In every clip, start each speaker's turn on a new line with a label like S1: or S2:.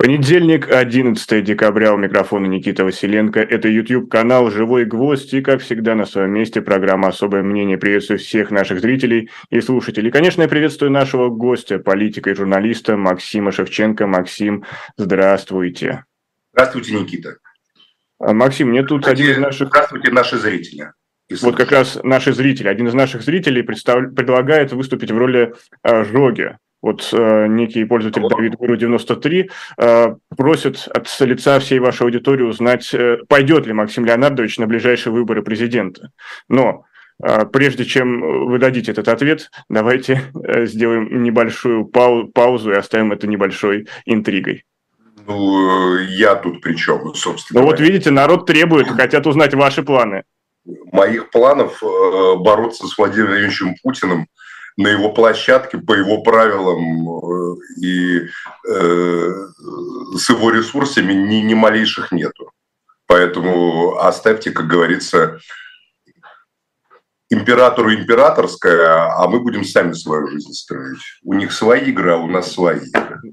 S1: Понедельник, 11 декабря, у микрофона Никита Василенко. Это YouTube-канал «Живой гвоздь» и, как всегда, на своем месте программа «Особое мнение». Приветствую всех наших зрителей и слушателей. Конечно, я приветствую нашего гостя, политика и журналиста Максима Шевченко. Максим, здравствуйте.
S2: Здравствуйте, Никита.
S1: А, Максим, мне тут
S2: Здравствуйте,
S1: один из наших...
S2: Здравствуйте, наши зрители.
S1: Вот как раз наши зрители. Один из наших зрителей представ... предлагает выступить в роли э, Жоги. Вот э, некий пользователь Давид Гуру 93 э, просит от лица всей вашей аудитории узнать, э, пойдет ли Максим Леонардович на ближайшие выборы президента. Но э, прежде чем вы дадите этот ответ, давайте э, сделаем небольшую пау- паузу и оставим это небольшой интригой.
S2: Ну, я тут при чем, собственно.
S1: Ну вот видите, народ требует, хотят узнать ваши планы.
S2: Моих планов э, бороться с Владимиром Владимировичем Путиным на его площадке по его правилам э, и э, с его ресурсами ни, ни малейших нету. Поэтому оставьте, как говорится, императору императорское, а мы будем сами свою жизнь строить. У них свои игры, а у нас свои.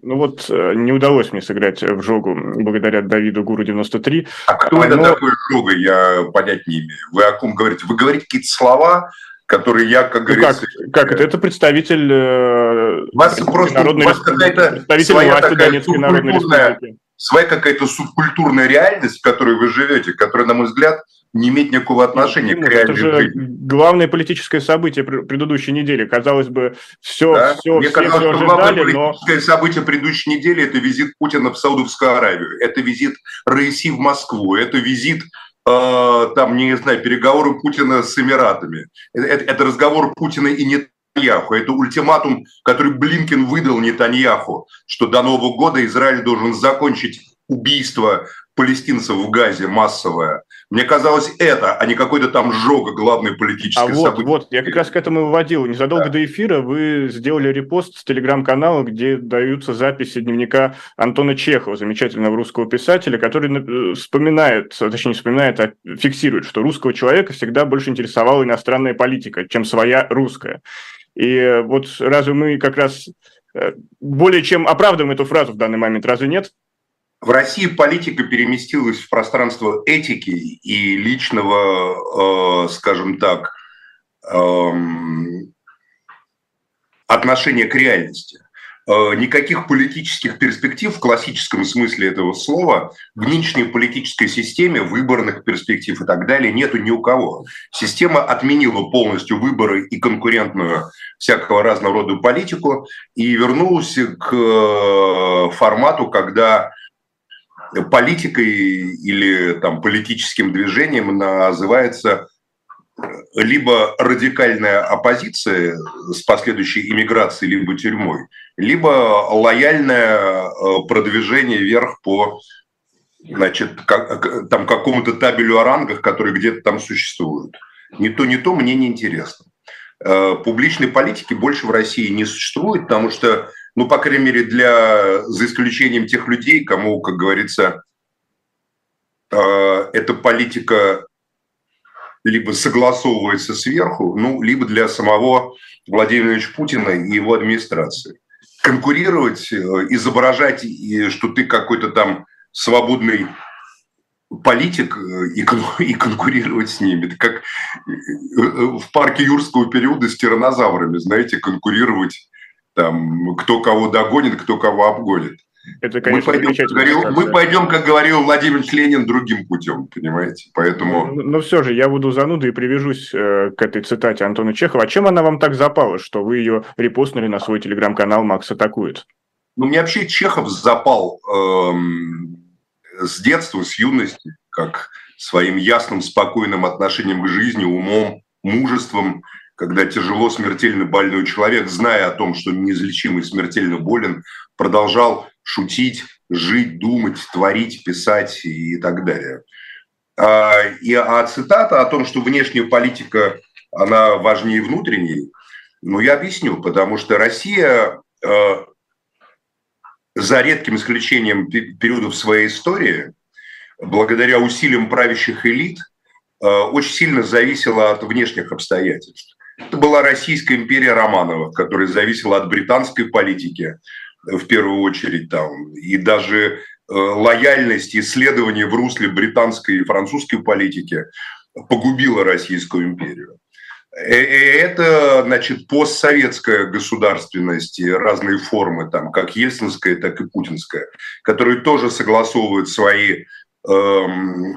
S1: Ну вот э, не удалось мне сыграть в жогу благодаря Давиду Гуру 93.
S2: А кто но... это такой жога, я понять не имею. Вы о ком говорите? Вы говорите какие-то слова, которые я, как ну,
S1: говорится... Как, как это? Это представитель
S2: э, вас просто, народной, у вас представитель власти Донецкой Народной Республики. Своя какая-то субкультурная реальность, в которой вы живете, которая, на мой взгляд, не имеет никакого отношения
S1: ну, к реальной Это же жизни. главное политическое событие предыдущей недели. Казалось бы, все, да? все,
S2: Мне все, казалось, все ожидали, главное но... политическое событие предыдущей недели – это визит Путина в Саудовскую Аравию, это визит Раиси в Москву, это визит там, не знаю, переговоры Путина с Эмиратами. Это, это, это разговор Путина и Нетаньяху. Это ультиматум, который Блинкин выдал Нетаньяху, что до Нового года Израиль должен закончить убийство палестинцев в Газе массовое. Мне казалось это, а не какой-то там жога главной политической
S1: а вот, Вот, я как раз к этому выводил. Незадолго да. до эфира вы сделали репост с телеграм-канала, где даются записи дневника Антона Чехова, замечательного русского писателя, который э, вспоминает, точнее не вспоминает, а фиксирует, что русского человека всегда больше интересовала иностранная политика, чем своя русская. И вот разве мы как раз э, более чем оправдываем эту фразу в данный момент, разве нет?
S2: В России политика переместилась в пространство этики и личного, э, скажем так, э, отношения к реальности. Э, никаких политических перспектив в классическом смысле этого слова в нынешней политической системе, выборных перспектив и так далее, нету ни у кого. Система отменила полностью выборы и конкурентную всякого разного рода политику и вернулась к э, формату, когда политикой или там, политическим движением называется либо радикальная оппозиция с последующей иммиграцией, либо тюрьмой, либо лояльное э, продвижение вверх по значит, как, там какому-то табелю о рангах, которые где-то там существуют. Не то, не то, мне не интересно. Э, публичной политики больше в России не существует, потому что ну, по крайней мере, для, за исключением тех людей, кому, как говорится, э, эта политика либо согласовывается сверху, ну, либо для самого Владимира Владимировича Путина и его администрации. Конкурировать, э, изображать, что ты какой-то там свободный политик э, и, и конкурировать с ними. Это как в парке юрского периода с тиранозаврами, знаете, конкурировать там, кто кого догонит, кто кого обгонит. Это, конечно, мы, пойдем, как говорил, мы пойдем, как говорил Владимир Ленин, другим путем, понимаете? Поэтому...
S1: Но, ну, но все же, я буду занудой и привяжусь э, к этой цитате Антона Чехова. А чем она вам так запала, что вы ее репостнули на свой телеграм-канал «Макс атакует»?
S2: Ну, мне вообще Чехов запал эм, с детства, с юности, как своим ясным, спокойным отношением к жизни, умом, мужеством, когда тяжело смертельно больной человек, зная о том, что неизлечимый смертельно болен, продолжал шутить, жить, думать, творить, писать и так далее. А, и, а цитата о том, что внешняя политика, она важнее внутренней, ну, я объясню, потому что Россия а, за редким исключением периодов своей истории, благодаря усилиям правящих элит, а, очень сильно зависела от внешних обстоятельств. Это была Российская империя Романовых, которая зависела от британской политики, в первую очередь там, и даже лояльность исследований в русле британской и французской политики погубила Российскую империю. Это, значит, постсоветская государственность и разные формы, там, как ельцинская, так и путинская, которые тоже согласовывают свои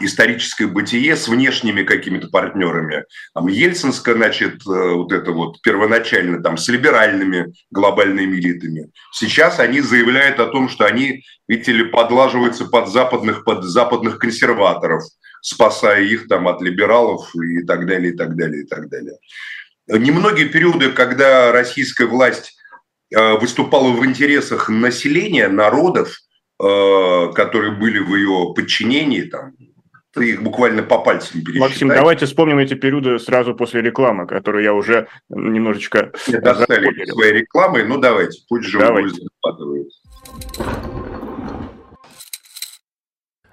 S2: историческое бытие с внешними какими-то партнерами. Там Ельцинская, значит, э, вот это вот первоначально там с либеральными глобальными элитами. Сейчас они заявляют о том, что они, видите ли, подлаживаются под западных, под западных консерваторов – спасая их там от либералов и так далее, и так далее, и так далее. Немногие периоды, когда российская власть э, выступала в интересах населения, народов, которые были в ее подчинении, там, ты их буквально по пальцам
S1: пересчитай. Максим, давайте вспомним эти периоды сразу после рекламы, которую я уже немножечко...
S2: Не достали своей рекламой, ну давайте, пусть же давайте.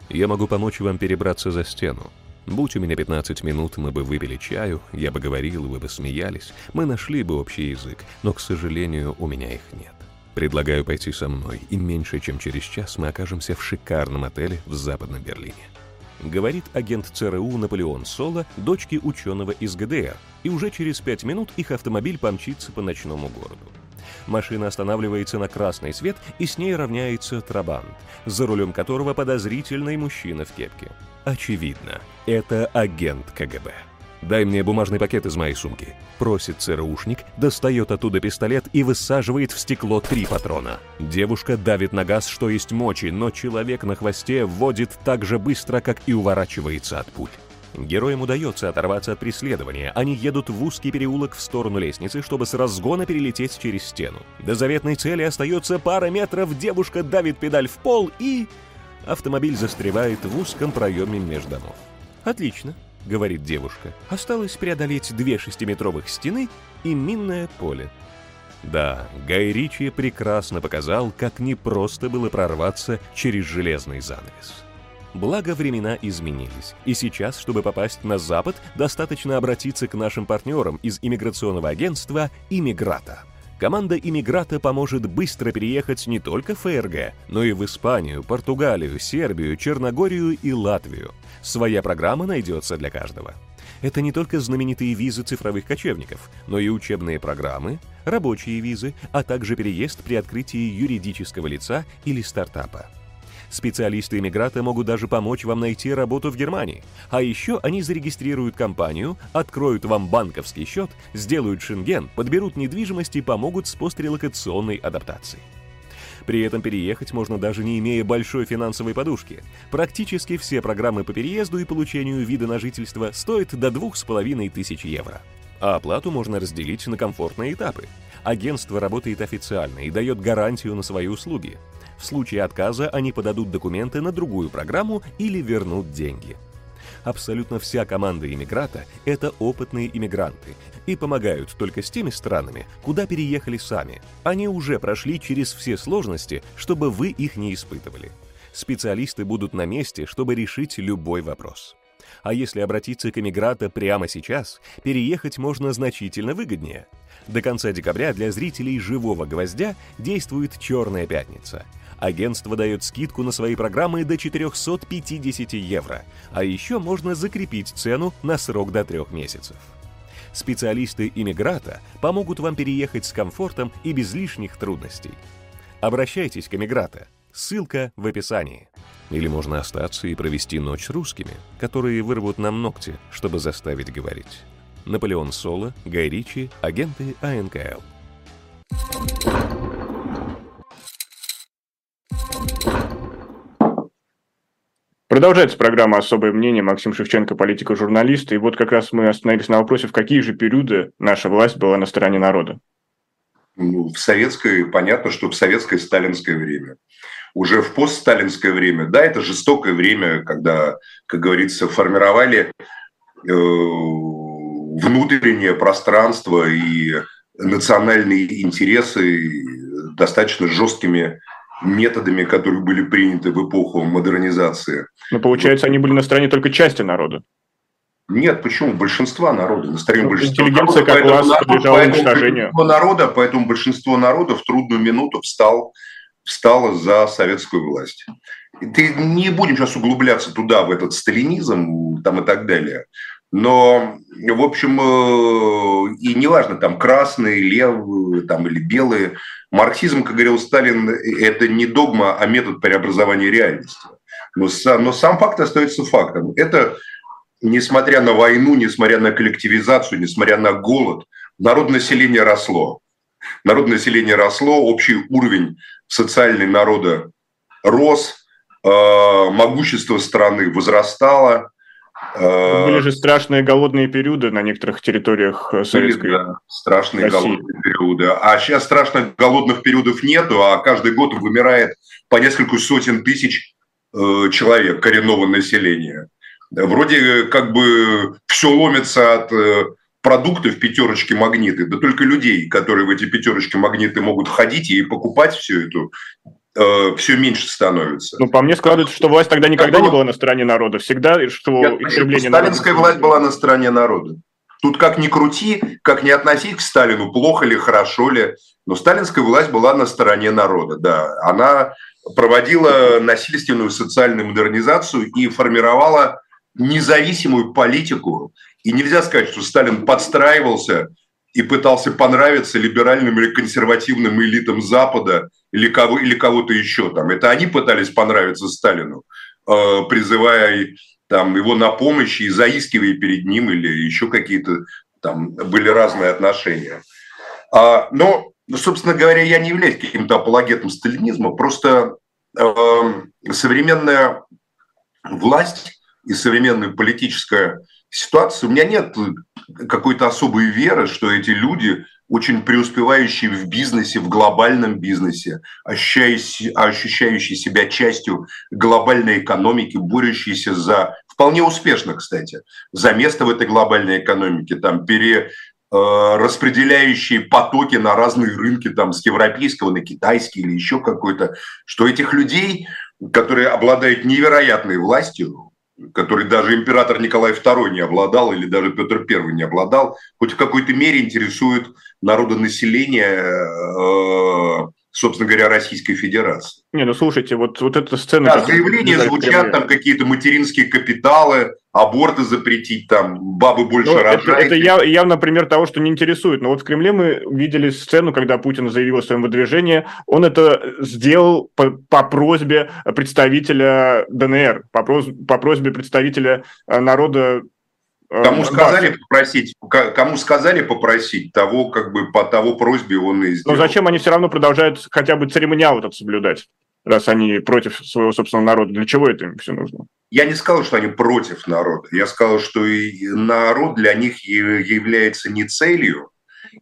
S3: Я могу помочь вам перебраться за стену. Будь у меня 15 минут, мы бы выпили чаю, я бы говорил, вы бы смеялись, мы нашли бы общий язык, но, к сожалению, у меня их нет. Предлагаю пойти со мной, и меньше чем через час мы окажемся в шикарном отеле в Западном Берлине. Говорит агент ЦРУ Наполеон Соло, дочке ученого из ГДР, и уже через пять минут их автомобиль помчится по ночному городу. Машина останавливается на красный свет, и с ней равняется Трабант, за рулем которого подозрительный мужчина в кепке. Очевидно, это агент КГБ. «Дай мне бумажный пакет из моей сумки», — просит ЦРУшник, достает оттуда пистолет и высаживает в стекло три патрона. Девушка давит на газ, что есть мочи, но человек на хвосте вводит так же быстро, как и уворачивается от пуль. Героям удается оторваться от преследования. Они едут в узкий переулок в сторону лестницы, чтобы с разгона перелететь через стену. До заветной цели остается пара метров, девушка давит педаль в пол и... Автомобиль застревает в узком проеме между домов. «Отлично», — говорит девушка. «Осталось преодолеть две шестиметровых стены и минное поле». Да, Гай Ричи прекрасно показал, как непросто было прорваться через железный занавес. Благо времена изменились, и сейчас, чтобы попасть на Запад, достаточно обратиться к нашим партнерам из иммиграционного агентства «Иммиграта». Команда «Иммиграта» поможет быстро переехать не только в ФРГ, но и в Испанию, Португалию, Сербию, Черногорию и Латвию. Своя программа найдется для каждого. Это не только знаменитые визы цифровых кочевников, но и учебные программы, рабочие визы, а также переезд при открытии юридического лица или стартапа. Специалисты иммиграта могут даже помочь вам найти работу в Германии. А еще они зарегистрируют компанию, откроют вам банковский счет, сделают шенген, подберут недвижимость и помогут с пострелокационной адаптацией. При этом переехать можно даже не имея большой финансовой подушки. Практически все программы по переезду и получению вида на жительство стоят до 2500 евро. А оплату можно разделить на комфортные этапы. Агентство работает официально и дает гарантию на свои услуги. В случае отказа они подадут документы на другую программу или вернут деньги. Абсолютно вся команда иммиграта – это опытные иммигранты и помогают только с теми странами, куда переехали сами. Они уже прошли через все сложности, чтобы вы их не испытывали. Специалисты будут на месте, чтобы решить любой вопрос. А если обратиться к иммиграта прямо сейчас, переехать можно значительно выгоднее. До конца декабря для зрителей «Живого гвоздя» действует «Черная пятница», Агентство дает скидку на свои программы до 450 евро, а еще можно закрепить цену на срок до трех месяцев. Специалисты иммиграта помогут вам переехать с комфортом и без лишних трудностей. Обращайтесь к иммиграта. Ссылка в описании. Или можно остаться и провести ночь с русскими, которые вырвут нам ногти, чтобы заставить говорить. Наполеон Соло, Гай Ричи, агенты АНКЛ.
S1: Продолжается программа «Особое мнение». Максим Шевченко, политика-журналист. И вот как раз мы остановились на вопросе, в какие же периоды наша власть была на стороне народа.
S2: Ну, в советское, понятно, что в советское сталинское время. Уже в постсталинское время, да, это жестокое время, когда, как говорится, формировали э, внутреннее пространство и национальные интересы достаточно жесткими методами, которые были приняты в эпоху модернизации.
S1: Но получается, они были на стороне только части народа.
S2: Нет, почему? Большинства народа. На стороне ну,
S1: большинства Интеллигенция народа, как класс подлежала
S2: уничтожению. Народа, поэтому большинство народа в трудную минуту встал встала за советскую власть. Ты не будем сейчас углубляться туда, в этот сталинизм там и так далее. Но, в общем, э, и неважно, там красные, левые там, или белые, марксизм, как говорил Сталин, это не догма, а метод преобразования реальности. Но, но сам факт остается фактом. Это, несмотря на войну, несмотря на коллективизацию, несмотря на голод, народ населения росло. Народ населения росло, общий уровень социальный народа рос, э, могущество страны возрастало,
S1: Были же страшные голодные периоды на некоторых территориях э, Советской Были, да,
S2: страшные России. голодные периоды. А сейчас страшных голодных периодов нету, а каждый год вымирает по несколько сотен тысяч э, человек коренного населения. Вроде как бы все ломится от продуктов пятерочки магниты, да только людей, которые в эти пятерочки магниты могут входить и покупать всю эту э, все меньше становится.
S1: Ну, по мне складывается, что власть тогда никогда было... не была на стороне народа. Всегда, что
S2: Я истребление Сталинская народа... власть была на стороне народа. Тут как ни крути, как не относить к Сталину, плохо ли, хорошо ли, но сталинская власть была на стороне народа, да. Она проводила насильственную социальную модернизацию и формировала независимую политику. И нельзя сказать, что Сталин подстраивался и пытался понравиться либеральным или консервативным элитам Запада или, кого, или кого-то еще там. Это они пытались понравиться Сталину, э, призывая там, его на помощь и заискивая перед ним или еще какие-то там были разные отношения. А, но, собственно говоря, я не являюсь каким-то апологетом сталинизма, просто э, современная власть и современная политическая ситуация, у меня нет какой-то особой веры, что эти люди, очень преуспевающие в бизнесе, в глобальном бизнесе, ощущающие, ощущающие себя частью глобальной экономики, борющиеся за, вполне успешно, кстати, за место в этой глобальной экономике, там, пере, э, распределяющие потоки на разные рынки, там, с европейского на китайский или еще какой-то, что этих людей, которые обладают невероятной властью, который даже император Николай II не обладал или даже Петр I не обладал, хоть в какой-то мере интересует народонаселение, э, собственно говоря, Российской Федерации.
S1: Не, ну слушайте, вот, вот эта сцена...
S2: Да, заявления звучат, там какие-то материнские капиталы, аборты запретить, там, бабы больше ну, рожают.
S1: Это, это яв, явно пример того, что не интересует. Но вот в Кремле мы видели сцену, когда Путин заявил о своем выдвижении. Он это сделал по, по просьбе представителя ДНР, по, прос, по просьбе представителя э, народа
S2: Кому сказали попросить, кому сказали попросить, того как бы по того просьбе он и сделал.
S1: Но зачем они все равно продолжают хотя бы церемониал этот соблюдать? раз они против своего собственного народа. Для чего это им все нужно?
S2: Я не сказал, что они против народа. Я сказал, что и народ для них является не целью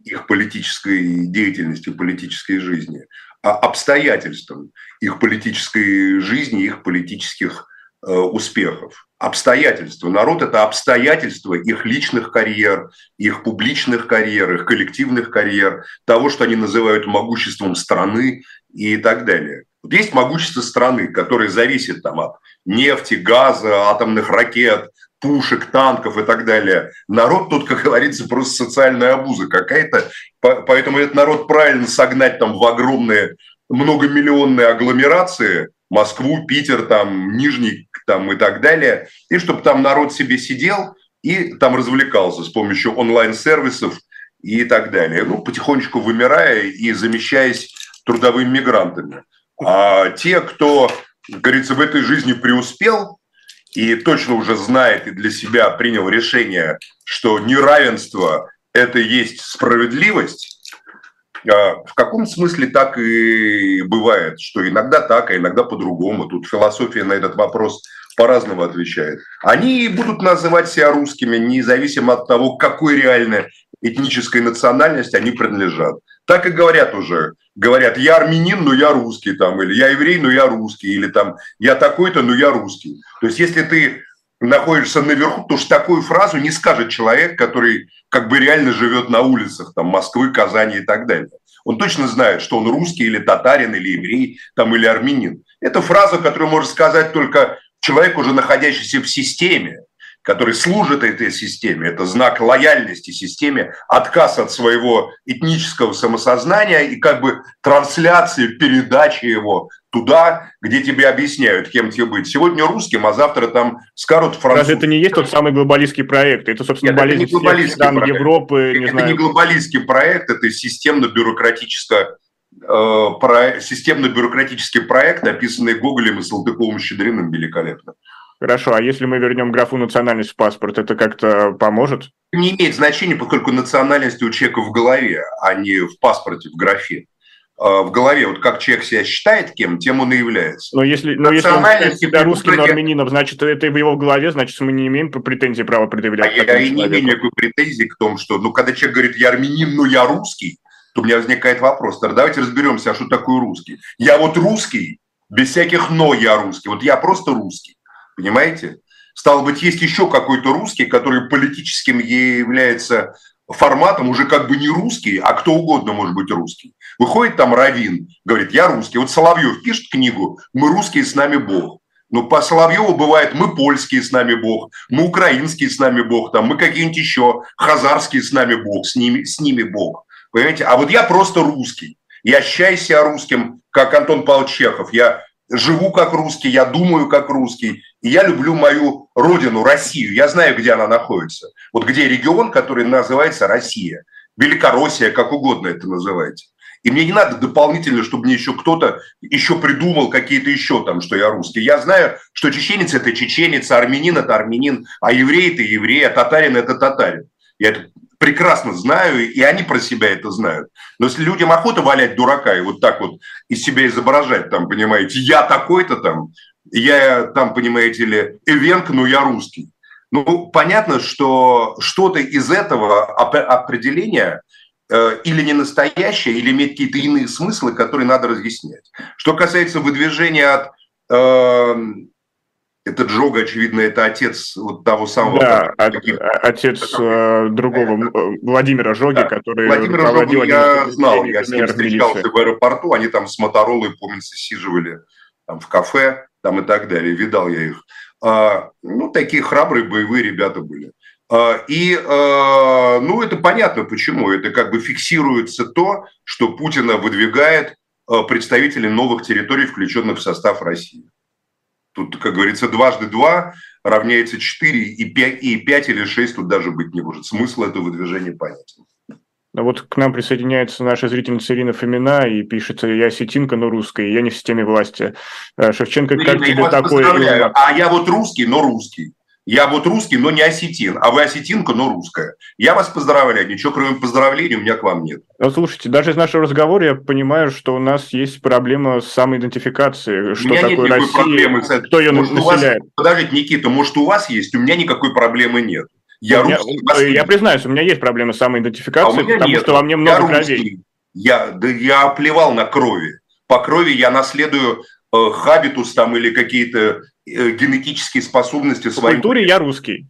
S2: их политической деятельности, политической жизни, а обстоятельством их политической жизни, их политических э, успехов. Обстоятельства. Народ – это обстоятельства их личных карьер, их публичных карьер, их коллективных карьер, того, что они называют могуществом страны и так далее. Вот есть могущество страны, которое зависит там, от нефти, газа, атомных ракет, пушек, танков и так далее. Народ тут, как говорится, просто социальная обуза какая-то. Поэтому этот народ правильно согнать там в огромные многомиллионные агломерации, Москву, Питер, там, Нижний там, и так далее, и чтобы там народ себе сидел и там развлекался с помощью онлайн-сервисов и так далее. Ну, потихонечку вымирая и замещаясь трудовыми мигрантами. А те, кто, говорится, в этой жизни преуспел и точно уже знает и для себя принял решение, что неравенство – это есть справедливость, в каком смысле так и бывает, что иногда так, а иногда по-другому. Тут философия на этот вопрос по-разному отвечает. Они будут называть себя русскими, независимо от того, какой реальной этнической национальности они принадлежат. Так и говорят уже. Говорят, я армянин, но я русский, там, или я еврей, но я русский, или там, я такой-то, но я русский. То есть, если ты находишься наверху, то уж такую фразу не скажет человек, который как бы реально живет на улицах там, Москвы, Казани и так далее. Он точно знает, что он русский или татарин, или еврей, там, или армянин. Это фраза, которую может сказать только человек, уже находящийся в системе, который служит этой системе, это знак лояльности системе, отказ от своего этнического самосознания и как бы трансляции, передачи его туда, где тебе объясняют, кем тебе быть. Сегодня русским, а завтра там скажут французским. Даже
S1: это не есть тот самый глобалистский проект, это, собственно, Нет, болезнь это не глобалистский стран проект. Европы.
S2: Не это знаю. не глобалистский проект, это системно-бюрократическое э, системно-бюрократический проект, описанный Гоголем и Салтыковым-Щедриным великолепно.
S1: Хорошо, а если мы вернем графу национальность в паспорт, это как-то поможет?
S2: Не имеет значения, поскольку национальность у человека в голове, а не в паспорте, в графе. А, в голове, вот как человек себя считает кем, тем он и является.
S1: Но если, но если он считает себя русским армянином, значит, это в его голове, значит, мы не имеем претензий права предъявлять.
S2: А я и не имею никакой претензии к тому, что, ну, когда человек говорит, я армянин, но я русский, то у меня возникает вопрос, тогда давайте разберемся, а что такое русский. Я вот русский, без всяких «но» я русский, вот я просто русский. Понимаете? Стало быть, есть еще какой-то русский, который политическим является форматом уже как бы не русский, а кто угодно может быть русский. Выходит там Равин, говорит, я русский. Вот Соловьев пишет книгу «Мы русские, с нами Бог». Но по Соловьеву бывает «Мы польские, с нами Бог», «Мы украинские, с нами Бог», там, «Мы какие-нибудь еще хазарские, с нами Бог», «С ними, с ними Бог». Понимаете? А вот я просто русский. Я себя русским, как Антон Павлович Чехов. Я живу как русский, я думаю как русский, и я люблю мою родину, Россию. Я знаю, где она находится. Вот где регион, который называется Россия. Великороссия, как угодно это называйте. И мне не надо дополнительно, чтобы мне еще кто-то еще придумал какие-то еще там, что я русский. Я знаю, что чеченец – это чеченец, а армянин – это армянин, а еврей – это еврей, а татарин – это татарин. Я это прекрасно знаю, и они про себя это знают. Но если людям охота валять дурака и вот так вот из себя изображать, там, понимаете, я такой-то там, я там, понимаете ли, эвенк, но я русский. Ну, понятно, что что-то из этого определения э, или не настоящее, или имеет какие-то иные смыслы, которые надо разъяснять. Что касается выдвижения от э, это Джога, очевидно, это отец вот того самого...
S1: Да, таких, отец э, другого э, Владимира Жоги, да, который...
S2: Владимира Жогу я знал, я с ним встречался в аэропорту, они там с Моторолой, помнится, сиживали там в кафе там и так далее, видал я их. А, ну, такие храбрые боевые ребята были. А, и, а, ну, это понятно почему. Это как бы фиксируется то, что Путина выдвигает а, представители новых территорий, включенных в состав России. Тут, как говорится, дважды два равняется четыре, и пять, и пять или шесть тут даже быть не может. Смысл этого выдвижения понятен.
S1: Ну вот к нам присоединяется наша зрительница Ирина Фомина и пишет, я осетинка, но русская, я не в системе власти. Э, Шевченко, Ирина, как тебе такое?
S2: А я вот русский, но русский. Я вот русский, но не осетин, а вы осетинка, но русская. Я вас поздравляю, ничего кроме поздравлений у меня к вам нет.
S1: Ну, слушайте, даже из нашего разговора я понимаю, что у нас есть проблема с самоидентификацией. Что у меня такое нет Россия, проблемы. Кто ее может, населяет?
S2: Вас, подождите, Никита, может у вас есть? У меня никакой проблемы нет.
S1: Я, меня, русский, я признаюсь, у меня есть проблема с самоидентификацией, а потому нет. что во мне много я кровей.
S2: Я, да, я плевал на крови. По крови я наследую э, хабитус там или какие-то генетические способности
S1: По своим. культуре я русский.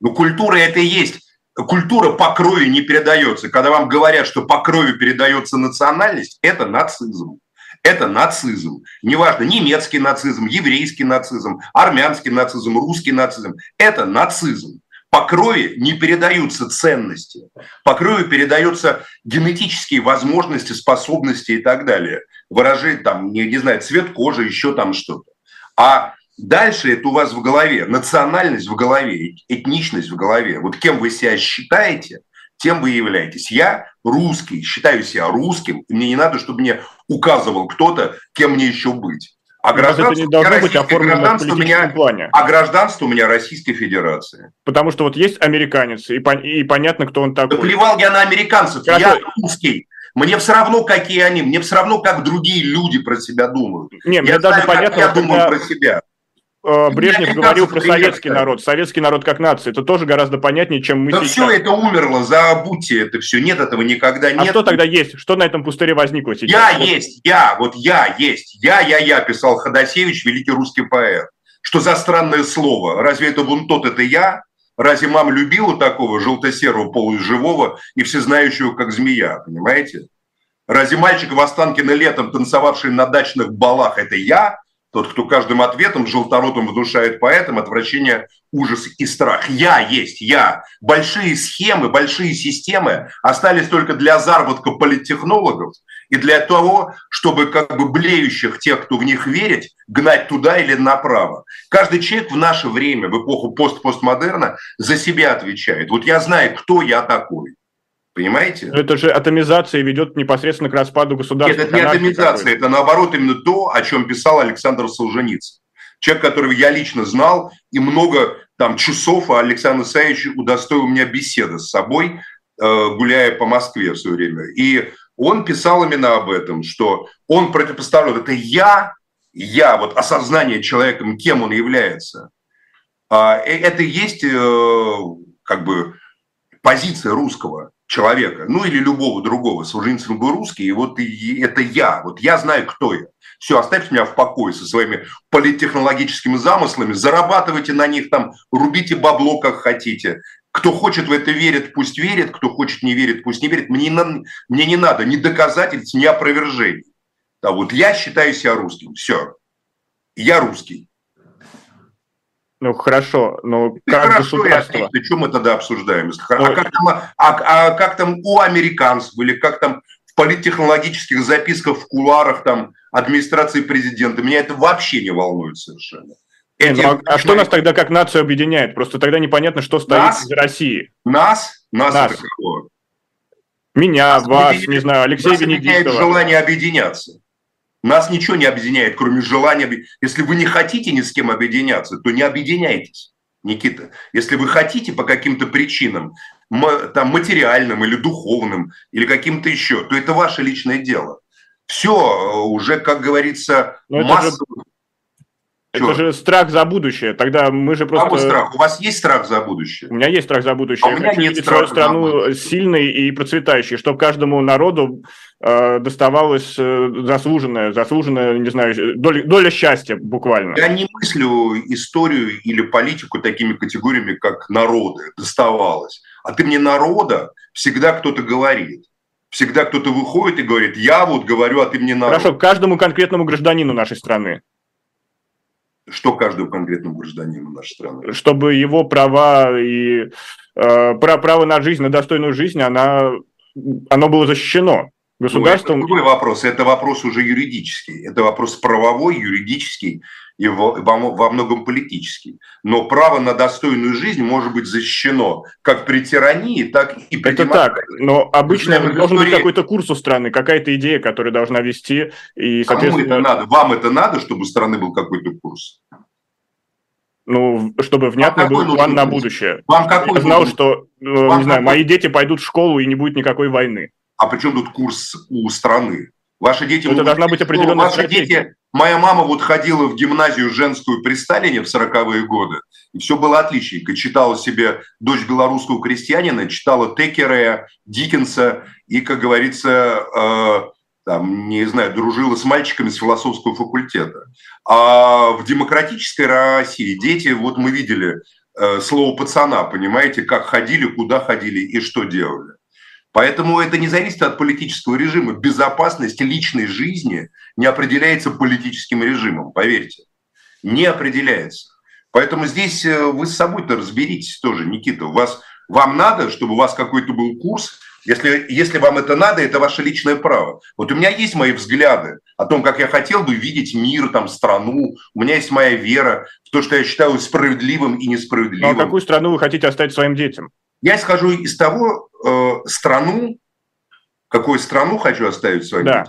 S2: Ну, культура это и есть. Культура по крови не передается. Когда вам говорят, что по крови передается национальность, это нацизм. Это нацизм. Неважно, немецкий нацизм, еврейский нацизм, армянский нацизм, русский нацизм. Это нацизм. По крови не передаются ценности. По крови передаются генетические возможности, способности и так далее. Выражать там, не, не знаю, цвет кожи, еще там что-то. А Дальше это у вас в голове, национальность в голове, этничность в голове. Вот кем вы себя считаете, тем вы являетесь. Я русский, считаю себя русским, мне не надо, чтобы мне указывал кто-то, кем мне еще быть. А гражданство, это не должно быть гражданство в меня, плане. А гражданство у меня Российской Федерации.
S1: Потому что вот есть американец, и, пон, и понятно, кто он такой.
S2: Да плевал я на американцев, Хорошо. я русский. Мне все равно, какие они, мне все равно, как другие люди про себя думают.
S1: Не, мне я даже знаю, понятно, как я думаю про себя. Э, Брежнев говорил про советский народ. Советский народ как нация. Это тоже гораздо понятнее, чем мы
S2: да сейчас. все это умерло, забудьте это все. Нет этого никогда
S1: а нет. А что тогда есть? Что на этом пустыре возникло сейчас?
S2: Я есть, я, вот я есть. Я, я, я, писал Ходосевич, великий русский поэт. Что за странное слово? Разве это вон тот, это я? Разве мама любила такого желто-серого полуживого и всезнающего, как змея, понимаете? Разве мальчик в Останкино летом, танцевавший на дачных балах, это я? Тот, кто каждым ответом желторотом внушает поэтам отвращение, ужас и страх. Я есть, я. Большие схемы, большие системы остались только для заработка политтехнологов и для того, чтобы как бы блеющих тех, кто в них верит, гнать туда или направо. Каждый человек в наше время, в эпоху пост-постмодерна, за себя отвечает. Вот я знаю, кто я такой. Понимаете?
S1: Но это же атомизация ведет непосредственно к распаду государства.
S2: Нет, это не атомизация, это наоборот именно то, о чем писал Александр Солженицын. Человек, которого я лично знал, и много там часов а Александр Исаевич удостоил меня беседы с собой, э, гуляя по Москве в свое время. И он писал именно об этом, что он противопоставлял, это я, я, вот осознание человеком, кем он является. А, э, это и есть э, как бы позиция русского человека, ну или любого другого. Солженицын был русский, и вот это я, вот я знаю, кто я. Все, оставьте меня в покое со своими политтехнологическими замыслами, зарабатывайте на них там, рубите бабло, как хотите. Кто хочет в это верит, пусть верит, кто хочет не верит, пусть не верит. Мне, мне не надо ни доказательств, ни опровержений. Да, вот я считаю себя русским, все. Я русский.
S1: Ну хорошо, но
S2: Ты как хорошо, государство... Я, что мы тогда обсуждаем? А, ну, как там, а, а как там у американцев или как там в политтехнологических записках в куларах там администрации президента? Меня это вообще не волнует совершенно.
S1: Эти, ну, а, а что нас тогда как нацию объединяет? Просто тогда непонятно, что стоит нас? из России.
S2: Нас? Нас, нас. это кого?
S1: Меня, нас вас, не знаю, Алексея Венедиктова.
S2: желание объединяться. Нас ничего не объединяет, кроме желания. Если вы не хотите ни с кем объединяться, то не объединяйтесь, Никита. Если вы хотите по каким-то причинам, там материальным или духовным, или каким-то еще, то это ваше личное дело. Все, уже, как говорится, масса...
S1: Же это же страх за будущее. Тогда мы же просто... Какой
S2: страх? У вас есть страх за будущее?
S1: У меня есть страх за будущее. А
S2: у меня
S1: хочу
S2: нет
S1: свою страну сильной и процветающей, чтобы каждому народу э, доставалось э, заслуженное, заслуженное, не знаю, доля, доля счастья буквально.
S2: Я не мыслю историю или политику такими категориями, как народы, доставалось. А ты мне народа всегда кто-то говорит. Всегда кто-то выходит и говорит, я вот говорю, а ты мне народ.
S1: Хорошо, каждому конкретному гражданину нашей страны.
S2: Что каждому конкретному гражданину нашей страны?
S1: Чтобы его права и э, право на жизнь, на достойную жизнь, она, оно было защищено государством.
S2: Ну, это другой вопрос. Это вопрос уже юридический. Это вопрос правовой, юридический и во, во многом политический. Но право на достойную жизнь может быть защищено как при тирании, так и при
S1: Это так, но обычно Например, должен истории... быть какой-то курс у страны, какая-то идея, которая должна вести. И,
S2: соответственно... Кому это надо? Вам это надо, чтобы у страны был какой-то курс?
S1: Ну, чтобы внятно был план на будущее.
S2: Вам какой
S1: Я знал, что, э, Вам не знаю, мои дети пойдут в школу и не будет никакой войны.
S2: А при чем тут курс у страны? Ваши дети...
S1: Это должна быть определенная
S2: Ваши дети... Моя мама вот ходила в гимназию женскую при Сталине в 40-е годы, и все было отличненько. Читала себе «Дочь белорусского крестьянина», читала Текера, Диккенса и, как говорится, э, там, не знаю, дружила с мальчиками с философского факультета. А в демократической России дети, вот мы видели э, слово пацана, понимаете, как ходили, куда ходили и что делали. Поэтому это не зависит от политического режима. Безопасность личной жизни не определяется политическим режимом, поверьте. Не определяется. Поэтому здесь э, вы с собой-то разберитесь тоже, Никита. У вас, вам надо, чтобы у вас какой-то был курс. Если, если вам это надо, это ваше личное право. Вот у меня есть мои взгляды о том, как я хотел бы видеть мир, там, страну. У меня есть моя вера в то, что я считаю справедливым и несправедливым.
S1: Ну, а какую страну вы хотите оставить своим детям?
S2: Я исхожу из того, э, страну, какую страну хочу оставить своим да.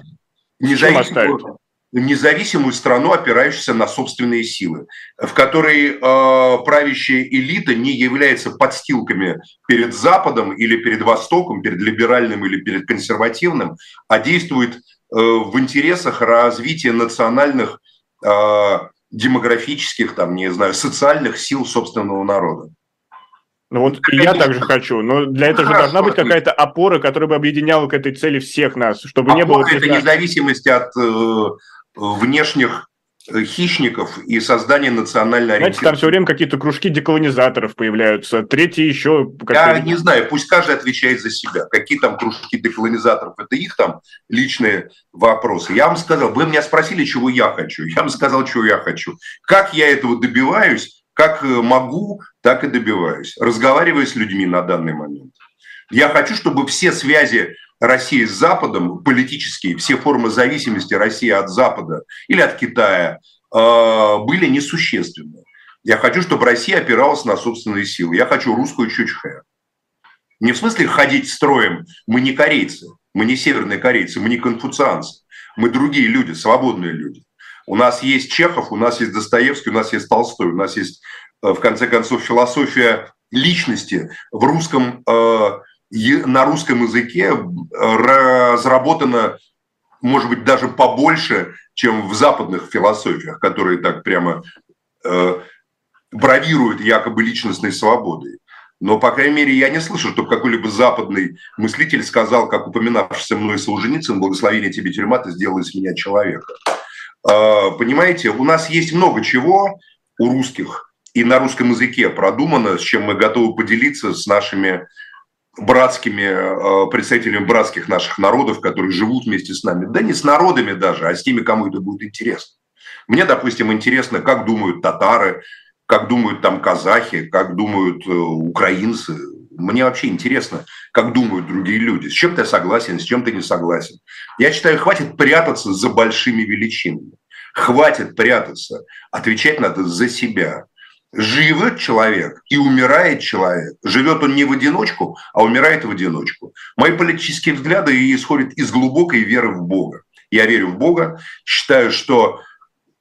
S2: Независимую, независимую страну, опирающуюся на собственные силы, в которой э, правящая элита не является подстилками перед Западом или перед Востоком, перед либеральным или перед консервативным, а действует э, в интересах развития национальных, э, демографических, там, не знаю, социальных сил собственного народа.
S1: Ну вот и я также хочу, но для этого же должна быть какая-то опора, которая бы объединяла к этой цели всех нас, чтобы опора не было...
S2: это независимость от э, внешних Э, хищников и создание национальной
S1: Знаете, там все время какие-то кружки деколонизаторов появляются, третьи еще...
S2: Я не знаю, пусть каждый отвечает за себя. Какие там кружки деколонизаторов, это их там личные вопросы. Я вам сказал, вы меня спросили, чего я хочу. Я вам сказал, чего я хочу. Как я этого добиваюсь, как э, могу, так и добиваюсь. Разговариваю с людьми на данный момент. Я хочу, чтобы все связи России с Западом, политические, все формы зависимости России от Запада или от Китая э, были несущественны. Я хочу, чтобы Россия опиралась на собственные силы. Я хочу русскую чучхэ. Не в смысле ходить строем. Мы не корейцы, мы не северные корейцы, мы не конфуцианцы. Мы другие люди, свободные люди. У нас есть Чехов, у нас есть Достоевский, у нас есть Толстой, у нас есть, э, в конце концов, философия личности в русском э, на русском языке разработано, может быть, даже побольше, чем в западных философиях, которые так прямо э, бравируют якобы личностной свободой. Но, по крайней мере, я не слышу, чтобы какой-либо западный мыслитель сказал, как упоминавшийся мной Солженицын, благословение тебе тюрьма, ты сделал из меня человека. Э, понимаете, у нас есть много чего у русских и на русском языке продумано, с чем мы готовы поделиться с нашими братскими э, представителями братских наших народов, которые живут вместе с нами. Да не с народами даже, а с теми, кому это будет интересно. Мне, допустим, интересно, как думают татары, как думают там казахи, как думают э, украинцы. Мне вообще интересно, как думают другие люди. С чем ты согласен, с чем ты не согласен. Я считаю, хватит прятаться за большими величинами. Хватит прятаться. Отвечать надо за себя живет человек и умирает человек. Живет он не в одиночку, а умирает в одиночку. Мои политические взгляды исходят из глубокой веры в Бога. Я верю в Бога, считаю, что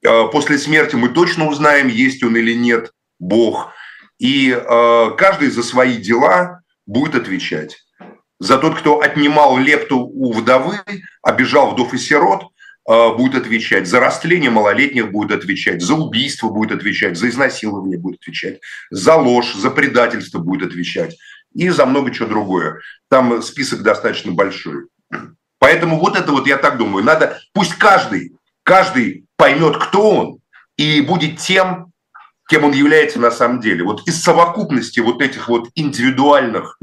S2: э, после смерти мы точно узнаем, есть он или нет Бог. И э, каждый за свои дела будет отвечать. За тот, кто отнимал лепту у вдовы, обижал вдов и сирот – Э, будет отвечать, за растление малолетних будет отвечать, за убийство будет отвечать, за изнасилование будет отвечать, за ложь, за предательство будет отвечать и за много чего другое. Там список достаточно большой. Поэтому вот это вот я так думаю, надо, пусть каждый, каждый поймет, кто он, и будет тем, кем он является на самом деле. Вот из совокупности вот этих вот индивидуальных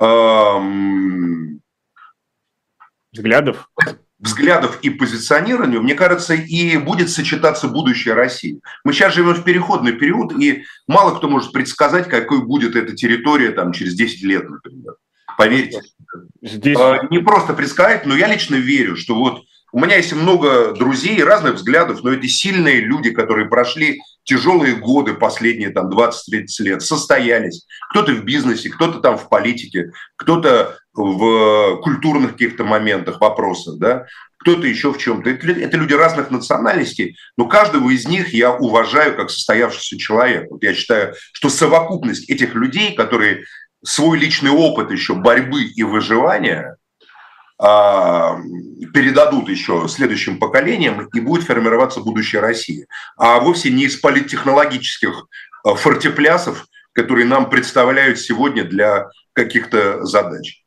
S2: эм,
S1: взглядов,
S2: взглядов и позиционированию, мне кажется, и будет сочетаться будущее России. Мы сейчас живем в переходный период, и мало кто может предсказать, какой будет эта территория там, через 10 лет, например. Поверьте. Здесь... А, не просто предсказать, но я лично верю, что вот у меня есть много друзей разных взглядов, но это сильные люди, которые прошли тяжелые годы, последние там 20-30 лет, состоялись. Кто-то в бизнесе, кто-то там в политике, кто-то в культурных каких-то моментах, вопросах, да, кто-то еще в чем-то. Это, это люди разных национальностей, но каждого из них я уважаю как состоявшийся человек. Вот я считаю, что совокупность этих людей, которые свой личный опыт еще борьбы и выживания – передадут еще следующим поколениям, и будет формироваться будущее России. А вовсе не из политтехнологических а, фортеплясов, которые нам представляют сегодня для каких-то задач.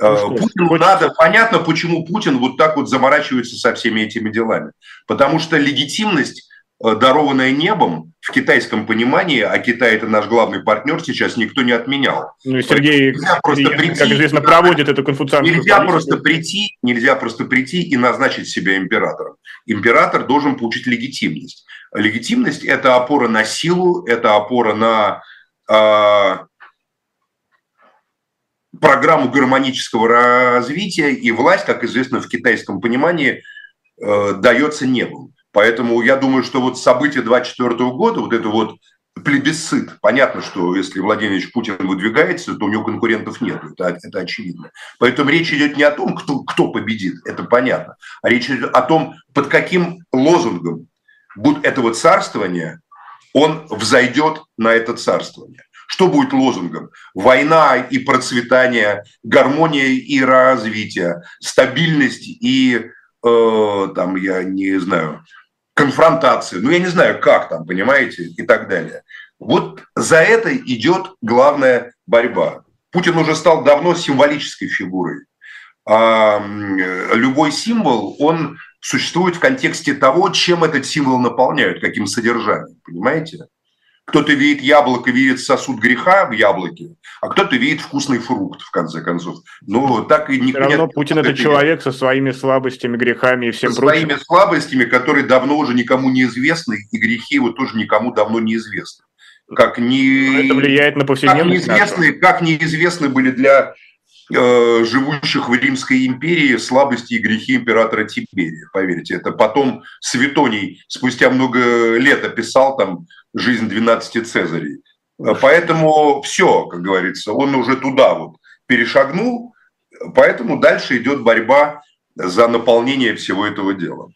S2: А, ну, Путину хочется... надо, понятно, почему Путин вот так вот заморачивается со всеми этими делами. Потому что легитимность дарованное небом в китайском понимании, а Китай это наш главный партнер сейчас, никто не отменял.
S1: Ну и Сергей, просто прийти, как известно, проводит эту конфуцианскую
S2: Нельзя политику. просто прийти, нельзя просто прийти и назначить себя императором. Император должен получить легитимность. Легитимность – это опора на силу, это опора на э, программу гармонического развития, и власть, как известно в китайском понимании, э, дается небом. Поэтому я думаю, что вот события 24 года, вот это вот плебисцит. Понятно, что если Владимир Путин выдвигается, то у него конкурентов нет, это, это очевидно. Поэтому речь идет не о том, кто, кто победит, это понятно, а речь идет о том, под каким лозунгом будет это вот царствование, он взойдет на это царствование. Что будет лозунгом? Война и процветание, гармония и развитие, стабильность и, э, там, я не знаю, конфронтации, ну я не знаю, как там, понимаете, и так далее. Вот за это идет главная борьба. Путин уже стал давно символической фигурой. А любой символ, он существует в контексте того, чем этот символ наполняют, каким содержанием, понимаете? Кто-то видит яблоко, видит сосуд греха в яблоке, а кто-то видит вкусный фрукт, в конце концов.
S1: Ну, так и не Все равно Путин – это человек со своими слабостями, грехами и всем
S2: со прочим. своими слабостями, которые давно уже никому не известны, и грехи его тоже никому давно не известны. Как не...
S1: Это влияет на повседневность
S2: как неизвестны, как неизвестны были для э, живущих в Римской империи слабости и грехи императора Тиберия, поверьте. Это потом Светоний спустя много лет описал там жизнь 12 Цезарей. Поэтому все, как говорится, он уже туда вот перешагнул, поэтому дальше идет борьба за наполнение всего этого дела.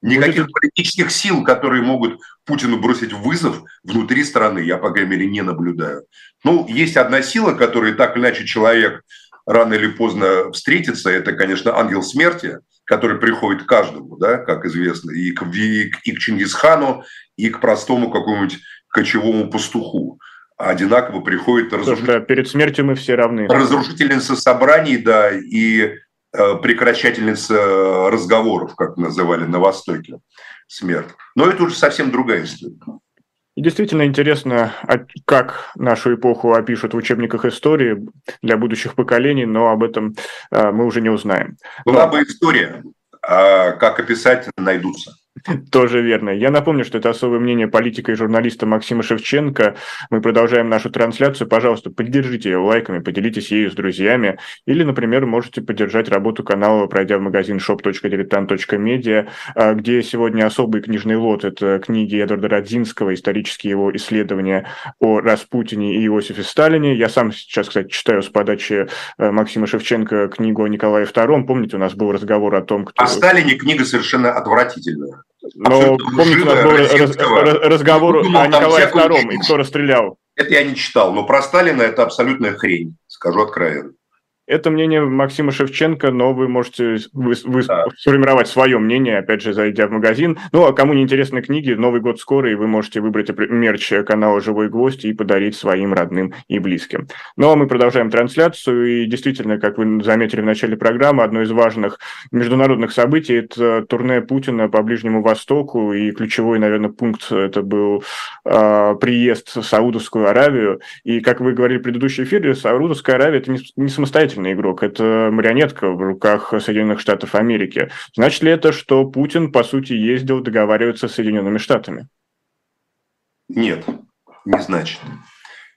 S2: Никаких политических сил, которые могут Путину бросить вызов внутри страны, я, по крайней мере, не наблюдаю. Ну, есть одна сила, которая так или иначе человек рано или поздно встретится, это, конечно, ангел смерти, который приходит к каждому, да, как известно, и к, и к, и к Чингисхану, и к простому какому-нибудь кочевому пастуху. Одинаково приходит
S1: разрушитель... Да, перед смертью мы все равны.
S2: Разрушительница собраний, да, и э, прекращательница разговоров, как называли на Востоке, смерть. Но это уже совсем другая история.
S1: И действительно интересно, а как нашу эпоху опишут в учебниках истории для будущих поколений, но об этом э, мы уже не узнаем.
S2: Была но... бы история, а как описать, найдутся.
S1: Тоже верно. Я напомню, что это особое мнение политика и журналиста Максима Шевченко. Мы продолжаем нашу трансляцию. Пожалуйста, поддержите ее лайками, поделитесь ею с друзьями. Или, например, можете поддержать работу канала, пройдя в магазин shop.diletant.media, а, где сегодня особый книжный лот. Это книги Эдварда Родзинского, исторические его исследования о Распутине и Иосифе Сталине. Я сам сейчас, кстати, читаю с подачи э, Максима Шевченко книгу о Николае II. Помните, у нас был разговор о том,
S2: кто... О Сталине книга совершенно отвратительная.
S1: Но помните, у нас был раз, разговор думал, о Николае II, и кто расстрелял.
S2: Это я не читал, но про Сталина это абсолютная хрень, скажу откровенно.
S1: Это мнение Максима Шевченко, но вы можете вы, вы да. сформировать свое мнение, опять же, зайдя в магазин. Ну, а кому не интересны книги, Новый год скоро, и вы можете выбрать мерч канала «Живой гвоздь» и подарить своим родным и близким. Ну, а мы продолжаем трансляцию, и действительно, как вы заметили в начале программы, одно из важных международных событий – это турне Путина по Ближнему Востоку, и ключевой, наверное, пункт – это был э, приезд в Саудовскую Аравию. И, как вы говорили в предыдущем эфире, Саудовская Аравия – это не, не самостоятельно самостоятельный игрок, это марионетка в руках Соединенных Штатов Америки. Значит ли это, что Путин, по сути, ездил договариваться с Соединенными Штатами?
S2: Нет, не значит.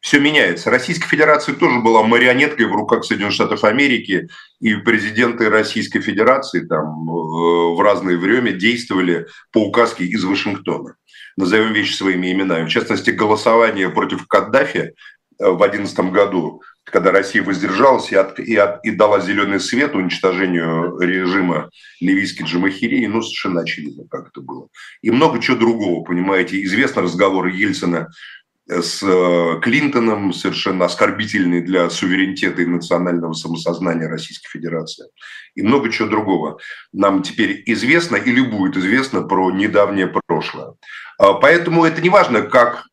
S2: Все меняется. Российская Федерация тоже была марионеткой в руках Соединенных Штатов Америки, и президенты Российской Федерации там э, в разное время действовали по указке из Вашингтона. Назовем вещи своими именами. В частности, голосование против Каддафи в 2011 году когда Россия воздержалась и, от, и, от, и дала зеленый свет уничтожению режима ливийской джамахирии, ну, совершенно очевидно, как это было. И много чего другого, понимаете. Известны разговоры Ельцина с э, Клинтоном, совершенно оскорбительный для суверенитета и национального самосознания Российской Федерации. И много чего другого нам теперь известно или будет известно про недавнее прошлое. А, поэтому это не важно, как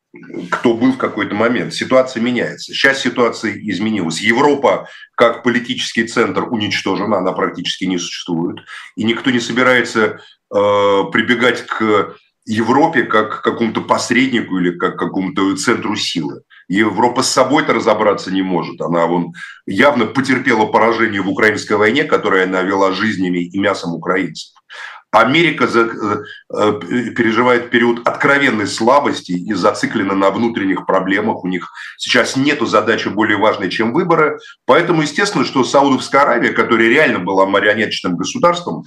S2: кто был в какой-то момент. Ситуация меняется. Сейчас ситуация изменилась. Европа как политический центр уничтожена, она практически не существует. И никто не собирается э, прибегать к Европе как к какому-то посреднику или как к какому-то центру силы. Европа с собой-то разобраться не может. Она вон, явно потерпела поражение в украинской войне, которая она вела жизнями и мясом украинцев. Америка за, э, переживает период откровенной слабости и зациклена на внутренних проблемах. У них сейчас нету задачи более важной, чем выборы. Поэтому, естественно, что Саудовская Аравия, которая реально была марионеточным государством,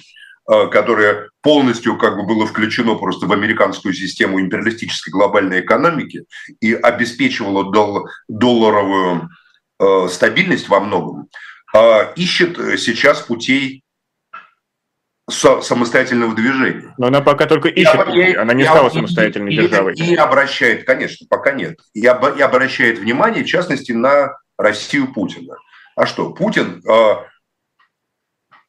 S2: э, которое полностью как бы было включено просто в американскую систему империалистической глобальной экономики и обеспечивало дол- долларовую э, стабильность во многом, э, ищет сейчас путей самостоятельного движения.
S1: Но она пока только ищет, я, она не я, стала самостоятельной
S2: и,
S1: державой.
S2: И, и обращает, конечно, пока нет. И, и обращает внимание, в частности, на Россию Путина. А что, Путин э,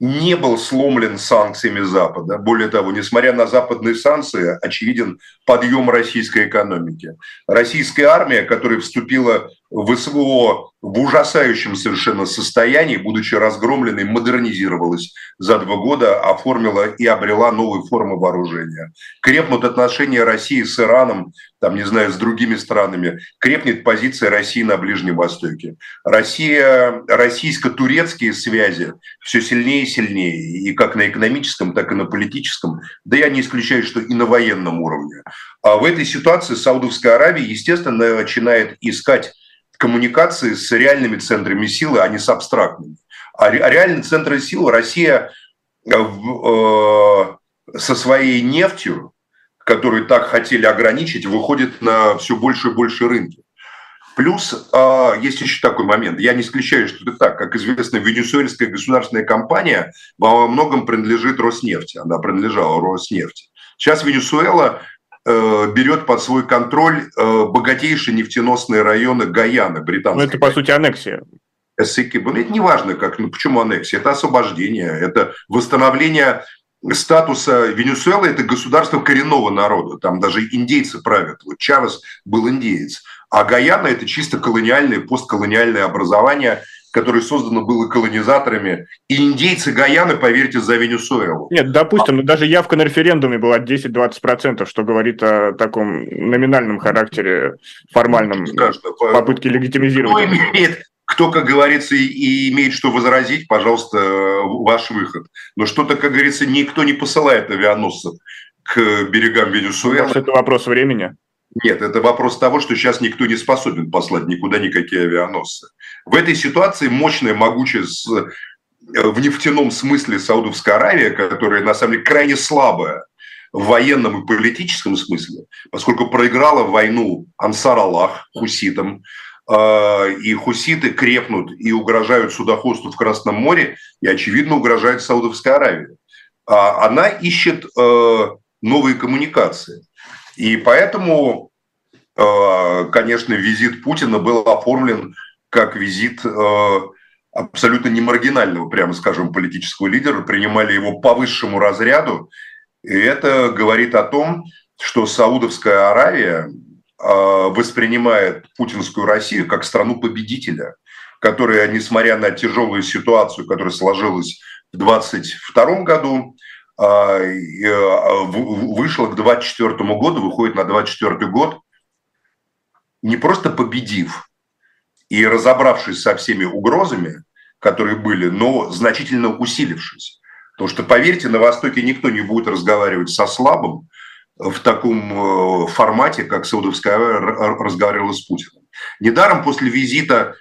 S2: не был сломлен санкциями Запада. Более того, несмотря на западные санкции, очевиден подъем российской экономики. Российская армия, которая вступила в СВО в ужасающем совершенно состоянии, будучи разгромленной, модернизировалась за два года, оформила и обрела новые формы вооружения. Крепнут отношения России с Ираном, там, не знаю, с другими странами, крепнет позиция России на Ближнем Востоке. Россия, российско-турецкие связи все сильнее и сильнее, и как на экономическом, так и на политическом, да я не исключаю, что и на военном уровне. А в этой ситуации Саудовская Аравия, естественно, начинает искать коммуникации с реальными центрами силы, а не с абстрактными. А, а реальные центры силы Россия э, э, со своей нефтью, которую так хотели ограничить, выходит на все больше и больше рынки. Плюс э, есть еще такой момент. Я не исключаю, что это так. Как известно, венесуэльская государственная компания во многом принадлежит Роснефти. Она принадлежала Роснефти. Сейчас Венесуэла берет под свой контроль э, богатейшие нефтеносные районы Гаяны, британской. Ну,
S1: это, по сути, аннексия.
S2: Ну, это не важно, как, ну, почему аннексия. Это освобождение, это восстановление статуса Венесуэлы – это государство коренного народа. Там даже индейцы правят. Вот Чавес был индеец. А Гаяна – это чисто колониальное, постколониальное образование – которое создано было колонизаторами, и индейцы Гаяны, поверьте, за Венесуэлу.
S1: Нет, допустим, но даже явка на референдуме была 10-20%, что говорит о таком номинальном характере, формальном Кажется, попытке легитимизировать.
S2: Кто имеет, кто, как говорится, и имеет что возразить, пожалуйста, ваш выход. Но что-то, как говорится, никто не посылает авианосцев к берегам Венесуэлы.
S1: Может, это вопрос времени?
S2: Нет, это вопрос того, что сейчас никто не способен послать никуда никакие авианосцы. В этой ситуации мощная, могучая э, в нефтяном смысле Саудовская Аравия, которая на самом деле крайне слабая в военном и политическом смысле, поскольку проиграла войну Ансар Аллах хуситам, э, и хуситы крепнут и угрожают судоходству в Красном море, и, очевидно, угрожает Саудовская Аравия. А она ищет э, новые коммуникации. И поэтому, э, конечно, визит Путина был оформлен как визит э, абсолютно не маргинального, прямо скажем, политического лидера. Принимали его по высшему разряду. И это говорит о том, что Саудовская Аравия э, воспринимает путинскую Россию как страну победителя, которая, несмотря на тяжелую ситуацию, которая сложилась в 2022 году, вышла к 24 году, выходит на 24 год, не просто победив и разобравшись со всеми угрозами, которые были, но значительно усилившись. Потому что, поверьте, на Востоке никто не будет разговаривать со слабым в таком э, формате, как Саудовская Аравия разговаривала с Путиным. Недаром после визита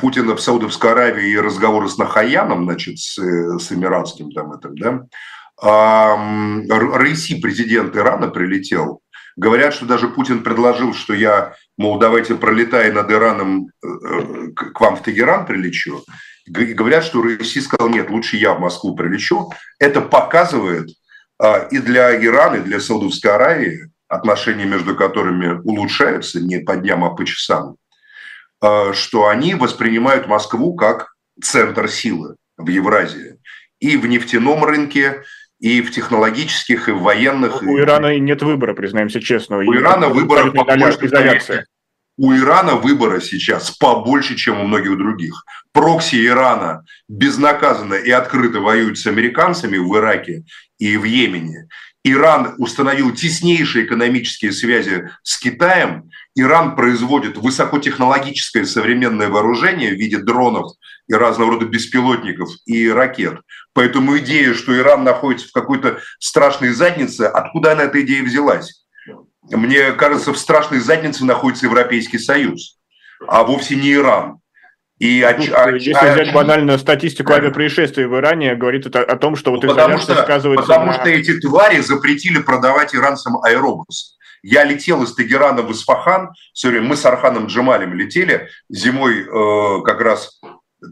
S2: Путина в Саудовской Аравии и разговоры с Нахаяном, значит, с, э, с эмиратским там этим, да, Раиси, президент Ирана, прилетел. Говорят, что даже Путин предложил, что я, мол, давайте пролетая над Ираном, э, э, к вам в Тегеран прилечу. Говорят, что Раиси сказал, нет, лучше я в Москву прилечу. Это показывает а, и для Ирана, и для Саудовской Аравии, отношения между которыми улучшаются не по дням, а по часам, а, что они воспринимают Москву как центр силы в Евразии. И в нефтяном рынке, и в технологических, и в военных.
S1: У
S2: и...
S1: Ирана нет выбора, признаемся честно.
S2: У Ирана выбора изоляция. У Ирана выбора сейчас побольше, чем у многих других. Прокси Ирана безнаказанно и открыто воюют с американцами в Ираке и в Йемене. Иран установил теснейшие экономические связи с Китаем. Иран производит высокотехнологическое современное вооружение в виде дронов и разного рода беспилотников и ракет. Поэтому идея, что Иран находится в какой-то страшной заднице, откуда она эта идея взялась? Мне кажется, в страшной заднице находится Европейский Союз, а вовсе не Иран.
S1: И ну, если а, взять банальную статистику авиапроисшествий в Иране, говорит это о том, что вот
S2: ну, потому что, сказывается Потому на... что эти твари запретили продавать иранцам аэробус. Я летел из Тегерана в Исфахан, все время мы с Арханом Джамалем летели зимой э, как раз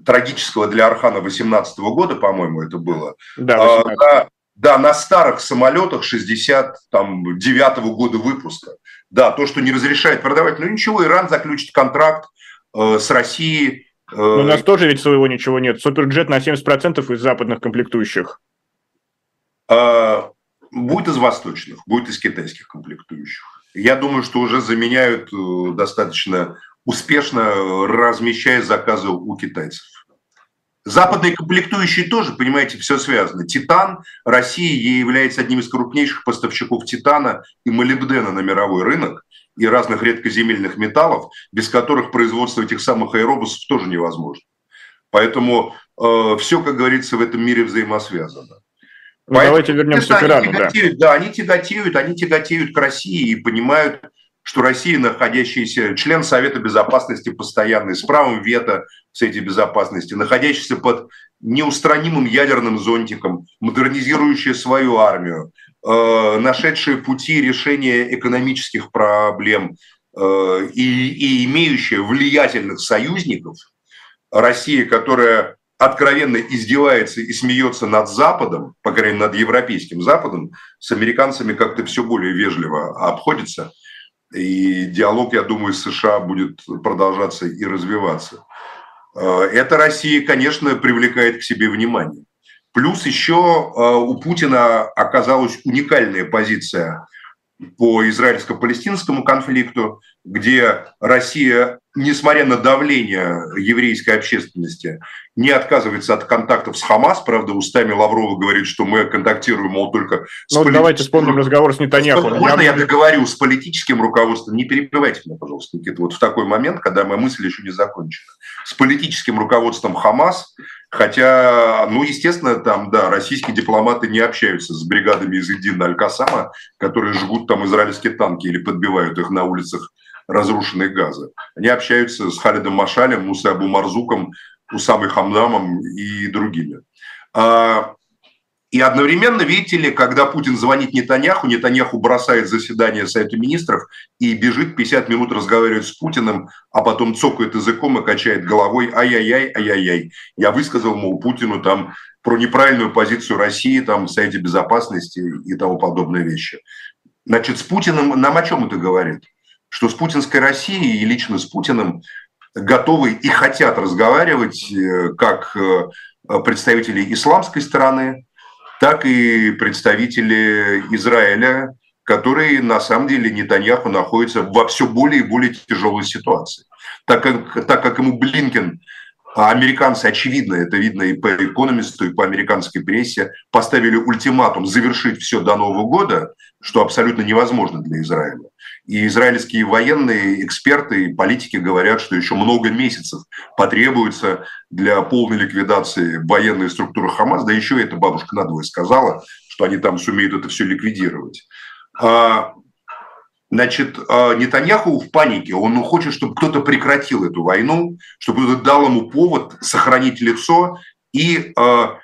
S2: трагического для Архана 18 года, по-моему, это было. Да, а, на, да, на старых самолетах 69 -го года выпуска. Да, то, что не разрешает продавать. Но ничего, Иран заключит контракт э, с Россией
S1: но у нас тоже ведь своего ничего нет. Суперджет на 70% из западных комплектующих.
S2: А, будет из восточных, будет из китайских комплектующих. я думаю, что уже заменяют э, достаточно успешно, размещая заказы у китайцев. Западные комплектующие тоже, понимаете, все связано. Титан, Россия является одним из крупнейших поставщиков титана и молибдена на мировой рынок и разных редкоземельных металлов, без которых производство этих самых аэробусов тоже невозможно. Поэтому э, все, как говорится, в этом мире взаимосвязано.
S1: Ну, Поэтому, давайте вернемся к Ирану.
S2: Да. да, они тяготеют, они тяготеют к России и понимают, что Россия, находящаяся член Совета Безопасности постоянный, с правом вето в Совете Безопасности, находящийся под неустранимым ядерным зонтиком, модернизирующая свою армию, э, нашедшая пути решения экономических проблем э, и, и имеющая влиятельных союзников, Россия, которая откровенно издевается и смеется над Западом, по крайней мере, над европейским Западом, с американцами как-то все более вежливо обходится. И диалог, я думаю, с США будет продолжаться и развиваться. Э, эта Россия, конечно, привлекает к себе внимание. Плюс еще э, у Путина оказалась уникальная позиция по израильско-палестинскому конфликту, где Россия, несмотря на давление еврейской общественности, не отказывается от контактов с Хамас. Правда, устами Лаврова говорит, что мы контактируем, мол, только
S1: с Ну, полит... давайте вспомним разговор с Нетаньяху.
S2: Можно я, я договорю с политическим руководством? Не перебивайте меня, пожалуйста, Никита, вот в такой момент, когда моя мысль еще не закончена. С политическим руководством Хамас Хотя, ну, естественно, там, да, российские дипломаты не общаются с бригадами из Идина Аль-Касама, которые жгут там израильские танки или подбивают их на улицах разрушенной Газы. Они общаются с Халидом Машалем, Муса Абу Марзуком, Усамой Хамдамом и другими. А, и одновременно, видите ли, когда Путин звонит Нетаньяху, Нетаньяху бросает заседание Совета Министров и бежит 50 минут разговаривать с Путиным, а потом цокает языком и качает головой «ай-яй-яй, ай-яй-яй». Я высказал, мол, Путину там про неправильную позицию России там в Совете Безопасности и тому подобные вещи. Значит, с Путиным нам о чем это говорит? Что с путинской Россией и лично с Путиным готовы и хотят разговаривать э, как э, представители исламской стороны, так и представители Израиля, которые на самом деле Нетаньяху находятся во все более и более тяжелой ситуации. Так как, так как ему Блинкен, а американцы, очевидно, это видно и по экономисту, и по американской прессе, поставили ультиматум завершить все до Нового года, что абсолютно невозможно для Израиля. И израильские военные эксперты и политики говорят, что еще много месяцев потребуется для полной ликвидации военной структуры Хамас. Да еще эта бабушка надвое сказала, что они там сумеют это все ликвидировать. А, значит, а, Нетаньяху в панике. Он хочет, чтобы кто-то прекратил эту войну, чтобы кто-то дал ему повод сохранить лицо и а,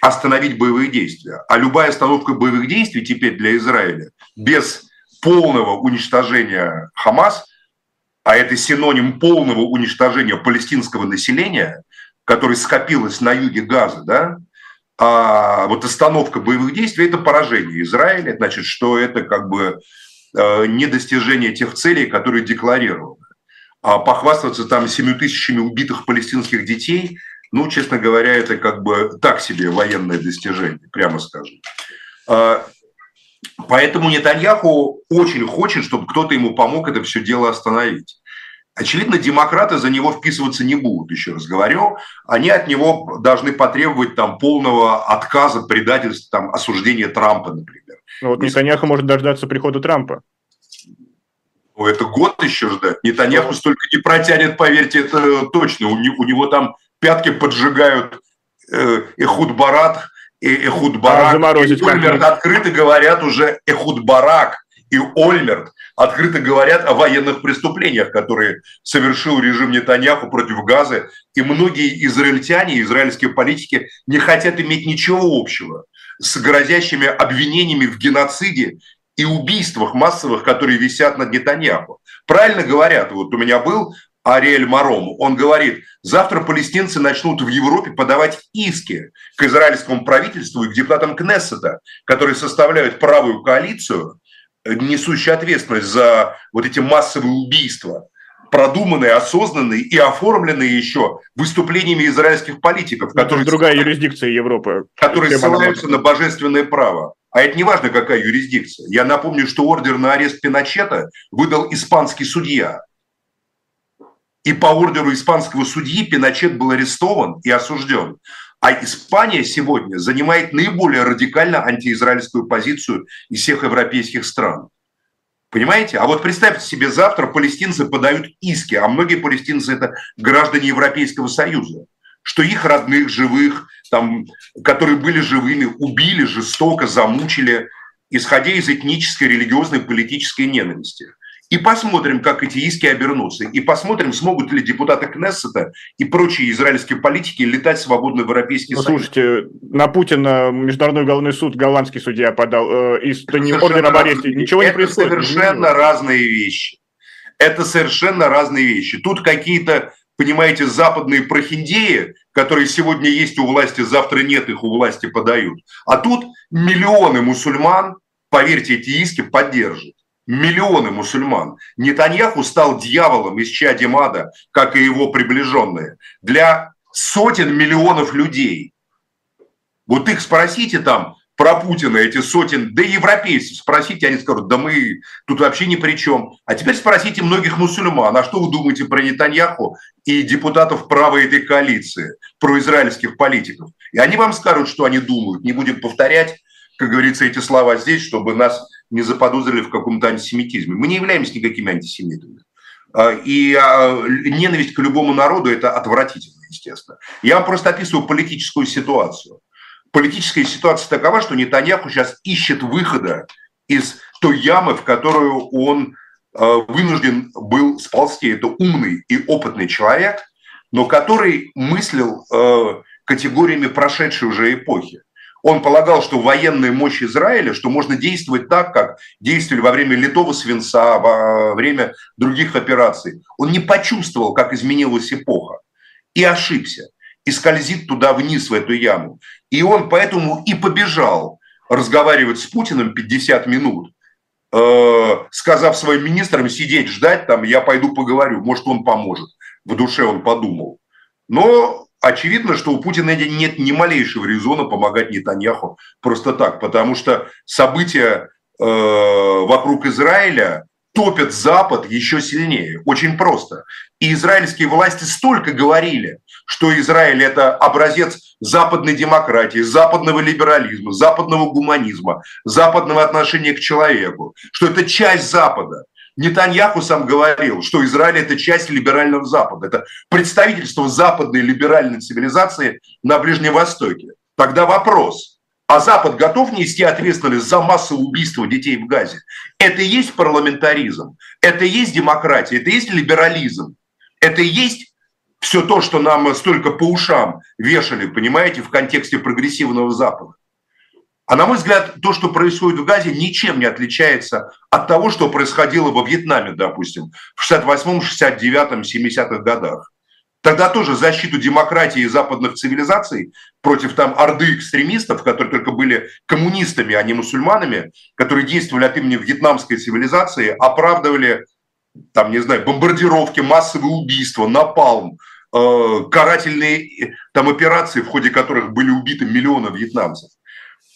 S2: остановить боевые действия. А любая остановка боевых действий теперь для Израиля без полного уничтожения Хамас, а это синоним полного уничтожения палестинского населения, которое скопилось на юге Газа, да, а вот остановка боевых действий – это поражение Израиля, значит, что это как бы э, недостижение тех целей, которые декларированы. А похвастаться там 7 тысячами убитых палестинских детей, ну, честно говоря, это как бы так себе военное достижение, прямо скажем. Поэтому Нетаньяху очень хочет, чтобы кто-то ему помог это все дело остановить. Очевидно, демократы за него вписываться не будут, еще раз говорю. Они от него должны потребовать там полного отказа, предательства, там, осуждения Трампа, например.
S1: Ну вот Нетаньяху может дождаться прихода Трампа.
S2: Ну, это год еще ждать. Нетаньяху столько не протянет, поверьте, это точно. У него, у него там пятки поджигают э, Эхуд Барат, и Эхуд Барак, и Ольмерт открыто говорят уже Эхуд Барак и Ольмерт открыто говорят о военных преступлениях, которые совершил режим Нетаньяху против Газы. И многие израильтяне, израильские политики не хотят иметь ничего общего с грозящими обвинениями в геноциде и убийствах массовых, которые висят над Нетаньяху. Правильно говорят, вот у меня был Ариэль Маром, он говорит, завтра палестинцы начнут в Европе подавать иски к израильскому правительству и к депутатам Кнессета, которые составляют правую коалицию, несущую ответственность за вот эти массовые убийства продуманные, осознанные и оформленные еще выступлениями израильских политиков.
S1: Ну, которые, другая юрисдикция Европы.
S2: Которые ссылаются на божественное право. А это не важно, какая юрисдикция. Я напомню, что ордер на арест Пиночета выдал испанский судья. И по ордеру испанского судьи Пиночет был арестован и осужден. А Испания сегодня занимает наиболее радикально антиизраильскую позицию из всех европейских стран. Понимаете? А вот представьте себе, завтра палестинцы подают иски, а многие палестинцы – это граждане Европейского Союза, что их родных, живых, там, которые были живыми, убили жестоко, замучили, исходя из этнической, религиозной, политической ненависти – и посмотрим, как эти иски обернутся. И посмотрим, смогут ли депутаты Кнессета и прочие израильские политики летать свободно в Европейский
S1: ну, Союз. Слушайте, на Путина Международный уголовный суд голландский судья подал э, из ордера об аресте. Ничего
S2: это
S1: не происходит.
S2: Это совершенно разные вещи. Это совершенно разные вещи. Тут какие-то, понимаете, западные прохиндеи, которые сегодня есть у власти, завтра нет, их у власти подают. А тут миллионы мусульман, поверьте, эти иски поддержат миллионы мусульман. Нетаньяху стал дьяволом из чади ада, как и его приближенные, для сотен миллионов людей. Вот их спросите там про Путина, эти сотен, да европейцев спросите, они скажут, да мы тут вообще ни при чем. А теперь спросите многих мусульман, а что вы думаете про Нетаньяху и депутатов правой этой коалиции, про израильских политиков? И они вам скажут, что они думают. Не будем повторять, как говорится, эти слова здесь, чтобы нас не заподозрили в каком-то антисемитизме. Мы не являемся никакими антисемитами. А, и а, ненависть к любому народу – это отвратительно, естественно. Я вам просто описываю политическую ситуацию. Политическая ситуация такова, что Нетаньяху сейчас ищет выхода из той ямы, в которую он а, вынужден был сползти. Это умный и опытный человек, но который мыслил категориями прошедшей уже эпохи. Он полагал, что военная мощь Израиля, что можно действовать так, как действовали во время литого свинца, во время других операций. Он не почувствовал, как изменилась эпоха, и ошибся, и скользит туда вниз, в эту яму. И он поэтому и побежал разговаривать с Путиным 50 минут, э, сказав своим министрам сидеть, ждать, там, я пойду поговорю, может, он поможет. В душе он подумал. Но очевидно, что у Путина нет ни малейшего резона помогать Нетаньяху просто так, потому что события э, вокруг Израиля топят Запад еще сильнее. Очень просто. И израильские власти столько говорили, что Израиль – это образец западной демократии, западного либерализма, западного гуманизма, западного отношения к человеку, что это часть Запада. Нетаньяху сам говорил, что Израиль – это часть либерального Запада, это представительство западной либеральной цивилизации на Ближнем Востоке. Тогда вопрос, а Запад готов нести ответственность за массовое убийство детей в Газе? Это и есть парламентаризм, это и есть демократия, это и есть либерализм, это и есть все то, что нам столько по ушам вешали, понимаете, в контексте прогрессивного Запада. А на мой взгляд, то, что происходит в Газе, ничем не отличается от того, что происходило во Вьетнаме, допустим, в 68-м, 69-м, 70-х годах. Тогда тоже защиту демократии и западных цивилизаций против там орды экстремистов, которые только были коммунистами, а не мусульманами, которые действовали от имени вьетнамской цивилизации, оправдывали там, не знаю, бомбардировки, массовые убийства, напалм, э, карательные э, там операции, в ходе которых были убиты миллионы вьетнамцев.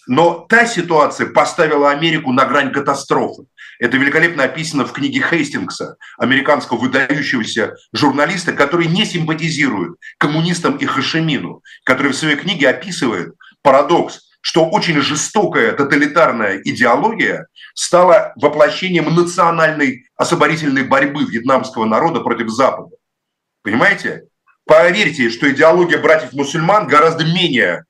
S2: Но та ситуация поставила Америку на грань катастрофы. Это великолепно описано в книге Хейстингса, американского выдающегося журналиста, который не симпатизирует коммунистам и Хашемину, который в своей книге описывает парадокс, что очень жестокая тоталитарная идеология стала воплощением национальной освободительной борьбы вьетнамского народа против Запада. Понимаете? Поверьте, что идеология братьев-мусульман гораздо менее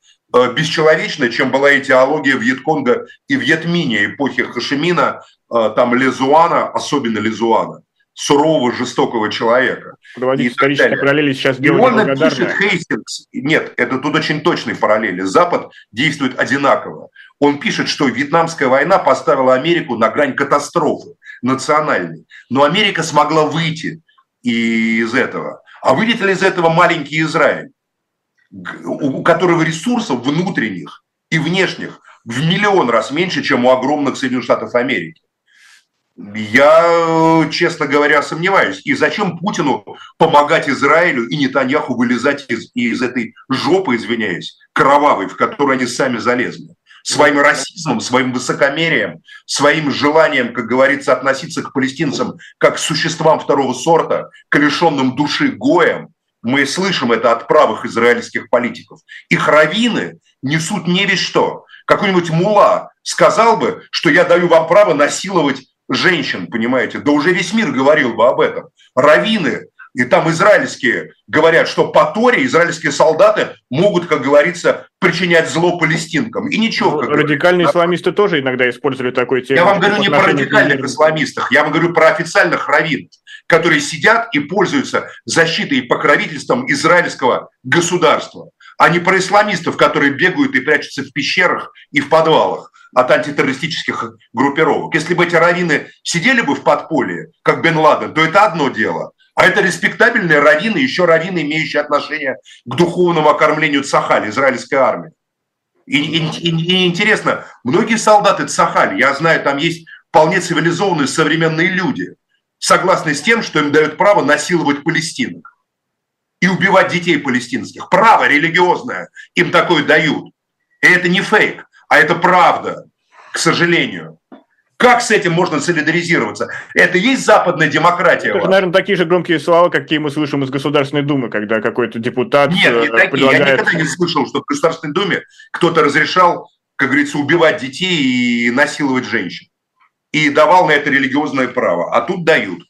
S2: бесчеловечной, чем была идеология Вьетконга и Вьетминя эпохи Хашимина, э, там Лезуана, особенно Лезуана, сурового, жестокого человека.
S1: Проводить исторические параллели сейчас
S2: И он напишет Хейстингс, нет, это тут очень точные параллели, Запад действует одинаково. Он пишет, что Вьетнамская война поставила Америку на грань катастрофы национальной, но Америка смогла выйти из этого. А выйдет ли из этого маленький Израиль? У которого ресурсов внутренних и внешних в миллион раз меньше, чем у огромных Соединенных Штатов Америки. Я, честно говоря, сомневаюсь. И зачем Путину помогать Израилю и Нетаньяху вылезать из, из этой жопы, извиняюсь, кровавой, в которую они сами залезли? Своим расизмом, своим высокомерием, своим желанием, как говорится, относиться к палестинцам как к существам второго сорта, к лишенным души гоям. Мы слышим это от правых израильских политиков. Их раввины несут не весь что. Какой-нибудь мула сказал бы, что я даю вам право насиловать женщин, понимаете, да уже весь мир говорил бы об этом. Равины и там израильские говорят, что по Торе израильские солдаты могут, как говорится, причинять зло палестинкам. И ничего.
S1: Ну, радикальные говорится. исламисты тоже иногда использовали такой термин.
S2: Я вам говорю не про радикальных к исламистах, я вам говорю про официальных раввинов, которые сидят и пользуются защитой и покровительством израильского государства, а не про исламистов, которые бегают и прячутся в пещерах и в подвалах от антитеррористических группировок. Если бы эти раввины сидели бы в подполье, как Бен Ладен, то это одно дело. А это респектабельные раввины, еще раввины, имеющие отношение к духовному окормлению Цахали, израильской армии. И, и, и, интересно, многие солдаты Цахали, я знаю, там есть вполне цивилизованные современные люди, согласны с тем, что им дают право насиловать палестинок и убивать детей палестинских. Право религиозное им такое дают. И это не фейк. А это правда, к сожалению. Как с этим можно солидаризироваться? Это есть западная демократия?
S1: Это, наверное, такие же громкие слова, какие мы слышим из Государственной Думы, когда какой-то депутат
S2: Нет, не такие. Предлагает... Я никогда не слышал, что в Государственной Думе кто-то разрешал, как говорится, убивать детей и насиловать женщин. И давал на это религиозное право. А тут дают.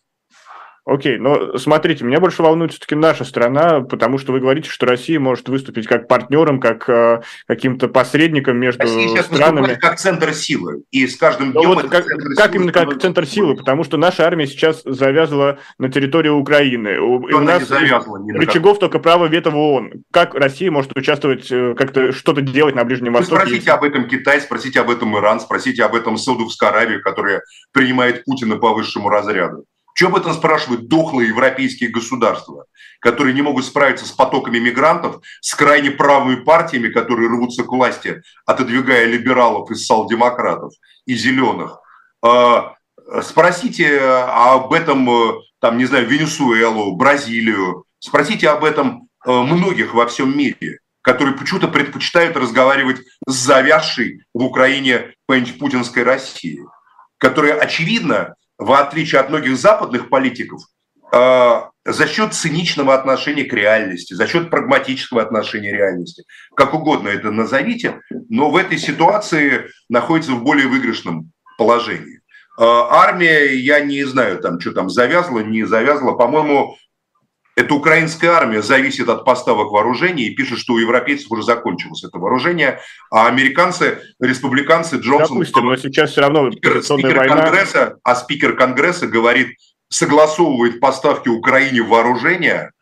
S1: Окей, но смотрите, меня больше волнует все-таки наша страна, потому что вы говорите, что Россия может выступить как партнером, как э, каким-то посредником между Россия сейчас странами.
S2: как центр силы, и с каждым днем
S1: вот как, как именно как центр силы, потому что наша армия сейчас завязла на территории Украины. У, и у нас завязла, рычагов только право вето в ООН. Как Россия может участвовать, э, как-то что-то делать на Ближнем Востоке?
S2: Вы спросите об этом Китай, спросите об этом Иран, спросите об этом Саудовская Аравия, которая принимает Путина по высшему разряду. Что об этом спрашивают дохлые европейские государства, которые не могут справиться с потоками мигрантов, с крайне правыми партиями, которые рвутся к власти, отодвигая либералов из сал-демократов и зеленых. А, спросите об этом, там, не знаю, Венесуэлу, Бразилию, спросите об этом э, многих во всем мире, которые почему-то предпочитают разговаривать с завязшей в Украине путинской Россией, которая, очевидно, в отличие от многих западных политиков, э, за счет циничного отношения к реальности, за счет прагматического отношения к реальности, как угодно это назовите, но в этой ситуации находится в более выигрышном положении. Э, армия, я не знаю, там, что там завязла, не завязла, по-моему, эта украинская армия зависит от поставок вооружений и пишет, что у европейцев уже закончилось это вооружение, а американцы, республиканцы Джонсон...
S1: Допустим, но сейчас все равно
S2: спикер, спикер война... Конгресса, а спикер Конгресса говорит, согласовывает поставки Украине вооружения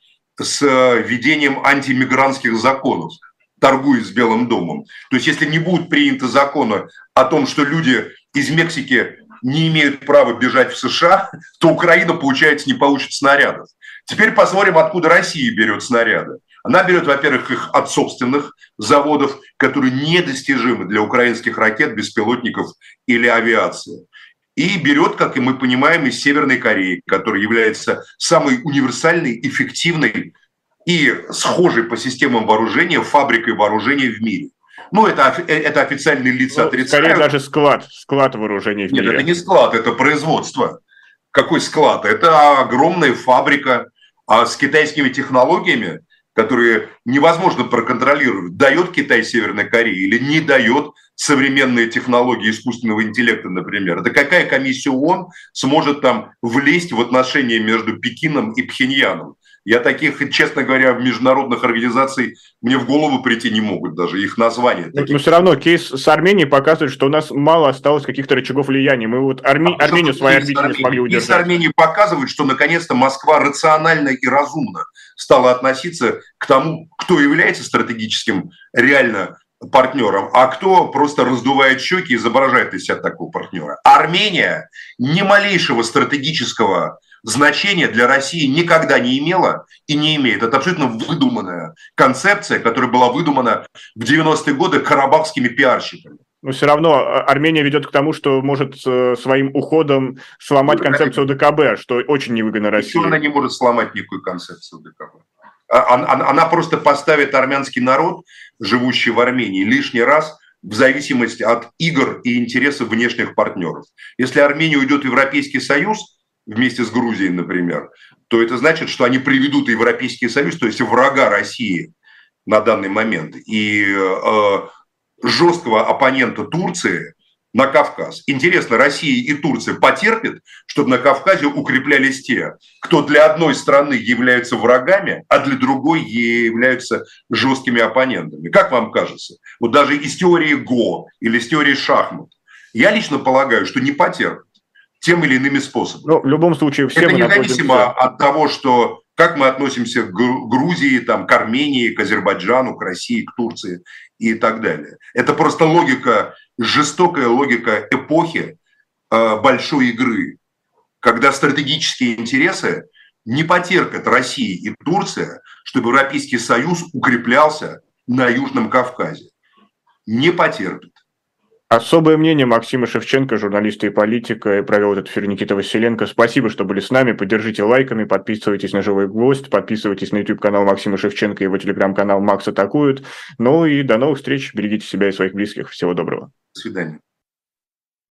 S2: с э, введением антимигрантских законов, торгует с Белым домом. То есть если не будут приняты законы о том, что люди из Мексики не имеют права бежать в США, то Украина, получается, не получит снарядов. Теперь посмотрим, откуда Россия берет снаряды. Она берет, во-первых, их от собственных заводов, которые недостижимы для украинских ракет, беспилотников или авиации. И берет, как и мы понимаем, из Северной Кореи, которая является самой универсальной, эффективной и схожей по системам вооружения фабрикой вооружения в мире. Ну, это, это официальные лица ну,
S1: отрицают. Скорее даже склад, склад вооружений в
S2: мире. Нет, это не склад, это производство. Какой склад? Это огромная фабрика а с китайскими технологиями, которые невозможно проконтролировать, дает Китай Северной Корее или не дает современные технологии искусственного интеллекта, например. Да какая комиссия ООН сможет там влезть в отношения между Пекином и Пхеньяном? Я таких, честно говоря, в международных организаций мне в голову прийти не могут даже их названия.
S1: Но, но все равно кейс с Арменией показывает, что у нас мало осталось каких-то рычагов влияния. Мы вот Арми... а Армению своей орбите не смогли удержать.
S2: Кейс Армении показывает, что наконец-то Москва рационально и разумно стала относиться к тому, кто является стратегическим реально партнером, а кто просто раздувает щеки и изображает из себя такого партнера. Армения ни малейшего стратегического значения для России никогда не имела и не имеет. Это абсолютно выдуманная концепция, которая была выдумана в 90-е годы карабахскими пиарщиками.
S1: Но все равно а, Армения ведет к тому, что может э, своим уходом сломать концепцию ДКБ, что очень невыгодно России.
S2: Она не может сломать никакую концепцию ДКБ? А, она просто поставит армянский народ, живущий в Армении, лишний раз в зависимости от игр и интересов внешних партнеров. Если Армения уйдет в Европейский Союз, вместе с Грузией, например, то это значит, что они приведут Европейский Союз, то есть врага России на данный момент, и э, жесткого оппонента Турции на Кавказ. Интересно, Россия и Турция потерпят, чтобы на Кавказе укреплялись те, кто для одной страны являются врагами, а для другой являются жесткими оппонентами. Как вам кажется? Вот даже из теории ГО или из теории шахмат. Я лично полагаю, что не потерпят тем или иными способами.
S1: Ну, в любом случае, все
S2: Это независимо находимся... от того, что как мы относимся к Грузии, там, к Армении, к Азербайджану, к России, к Турции и так далее. Это просто логика, жестокая логика эпохи э, большой игры, когда стратегические интересы не потерпят Россия и Турция, чтобы Европейский Союз укреплялся на Южном Кавказе. Не потерпит.
S1: Особое мнение Максима Шевченко, журналиста и политика, провел этот эфир Никита Василенко. Спасибо, что были с нами. Поддержите лайками, подписывайтесь на «Живой гвоздь», подписывайтесь на YouTube-канал Максима Шевченко и его телеграм-канал «Макс атакуют». Ну и до новых встреч. Берегите себя и своих близких. Всего доброго.
S2: До свидания.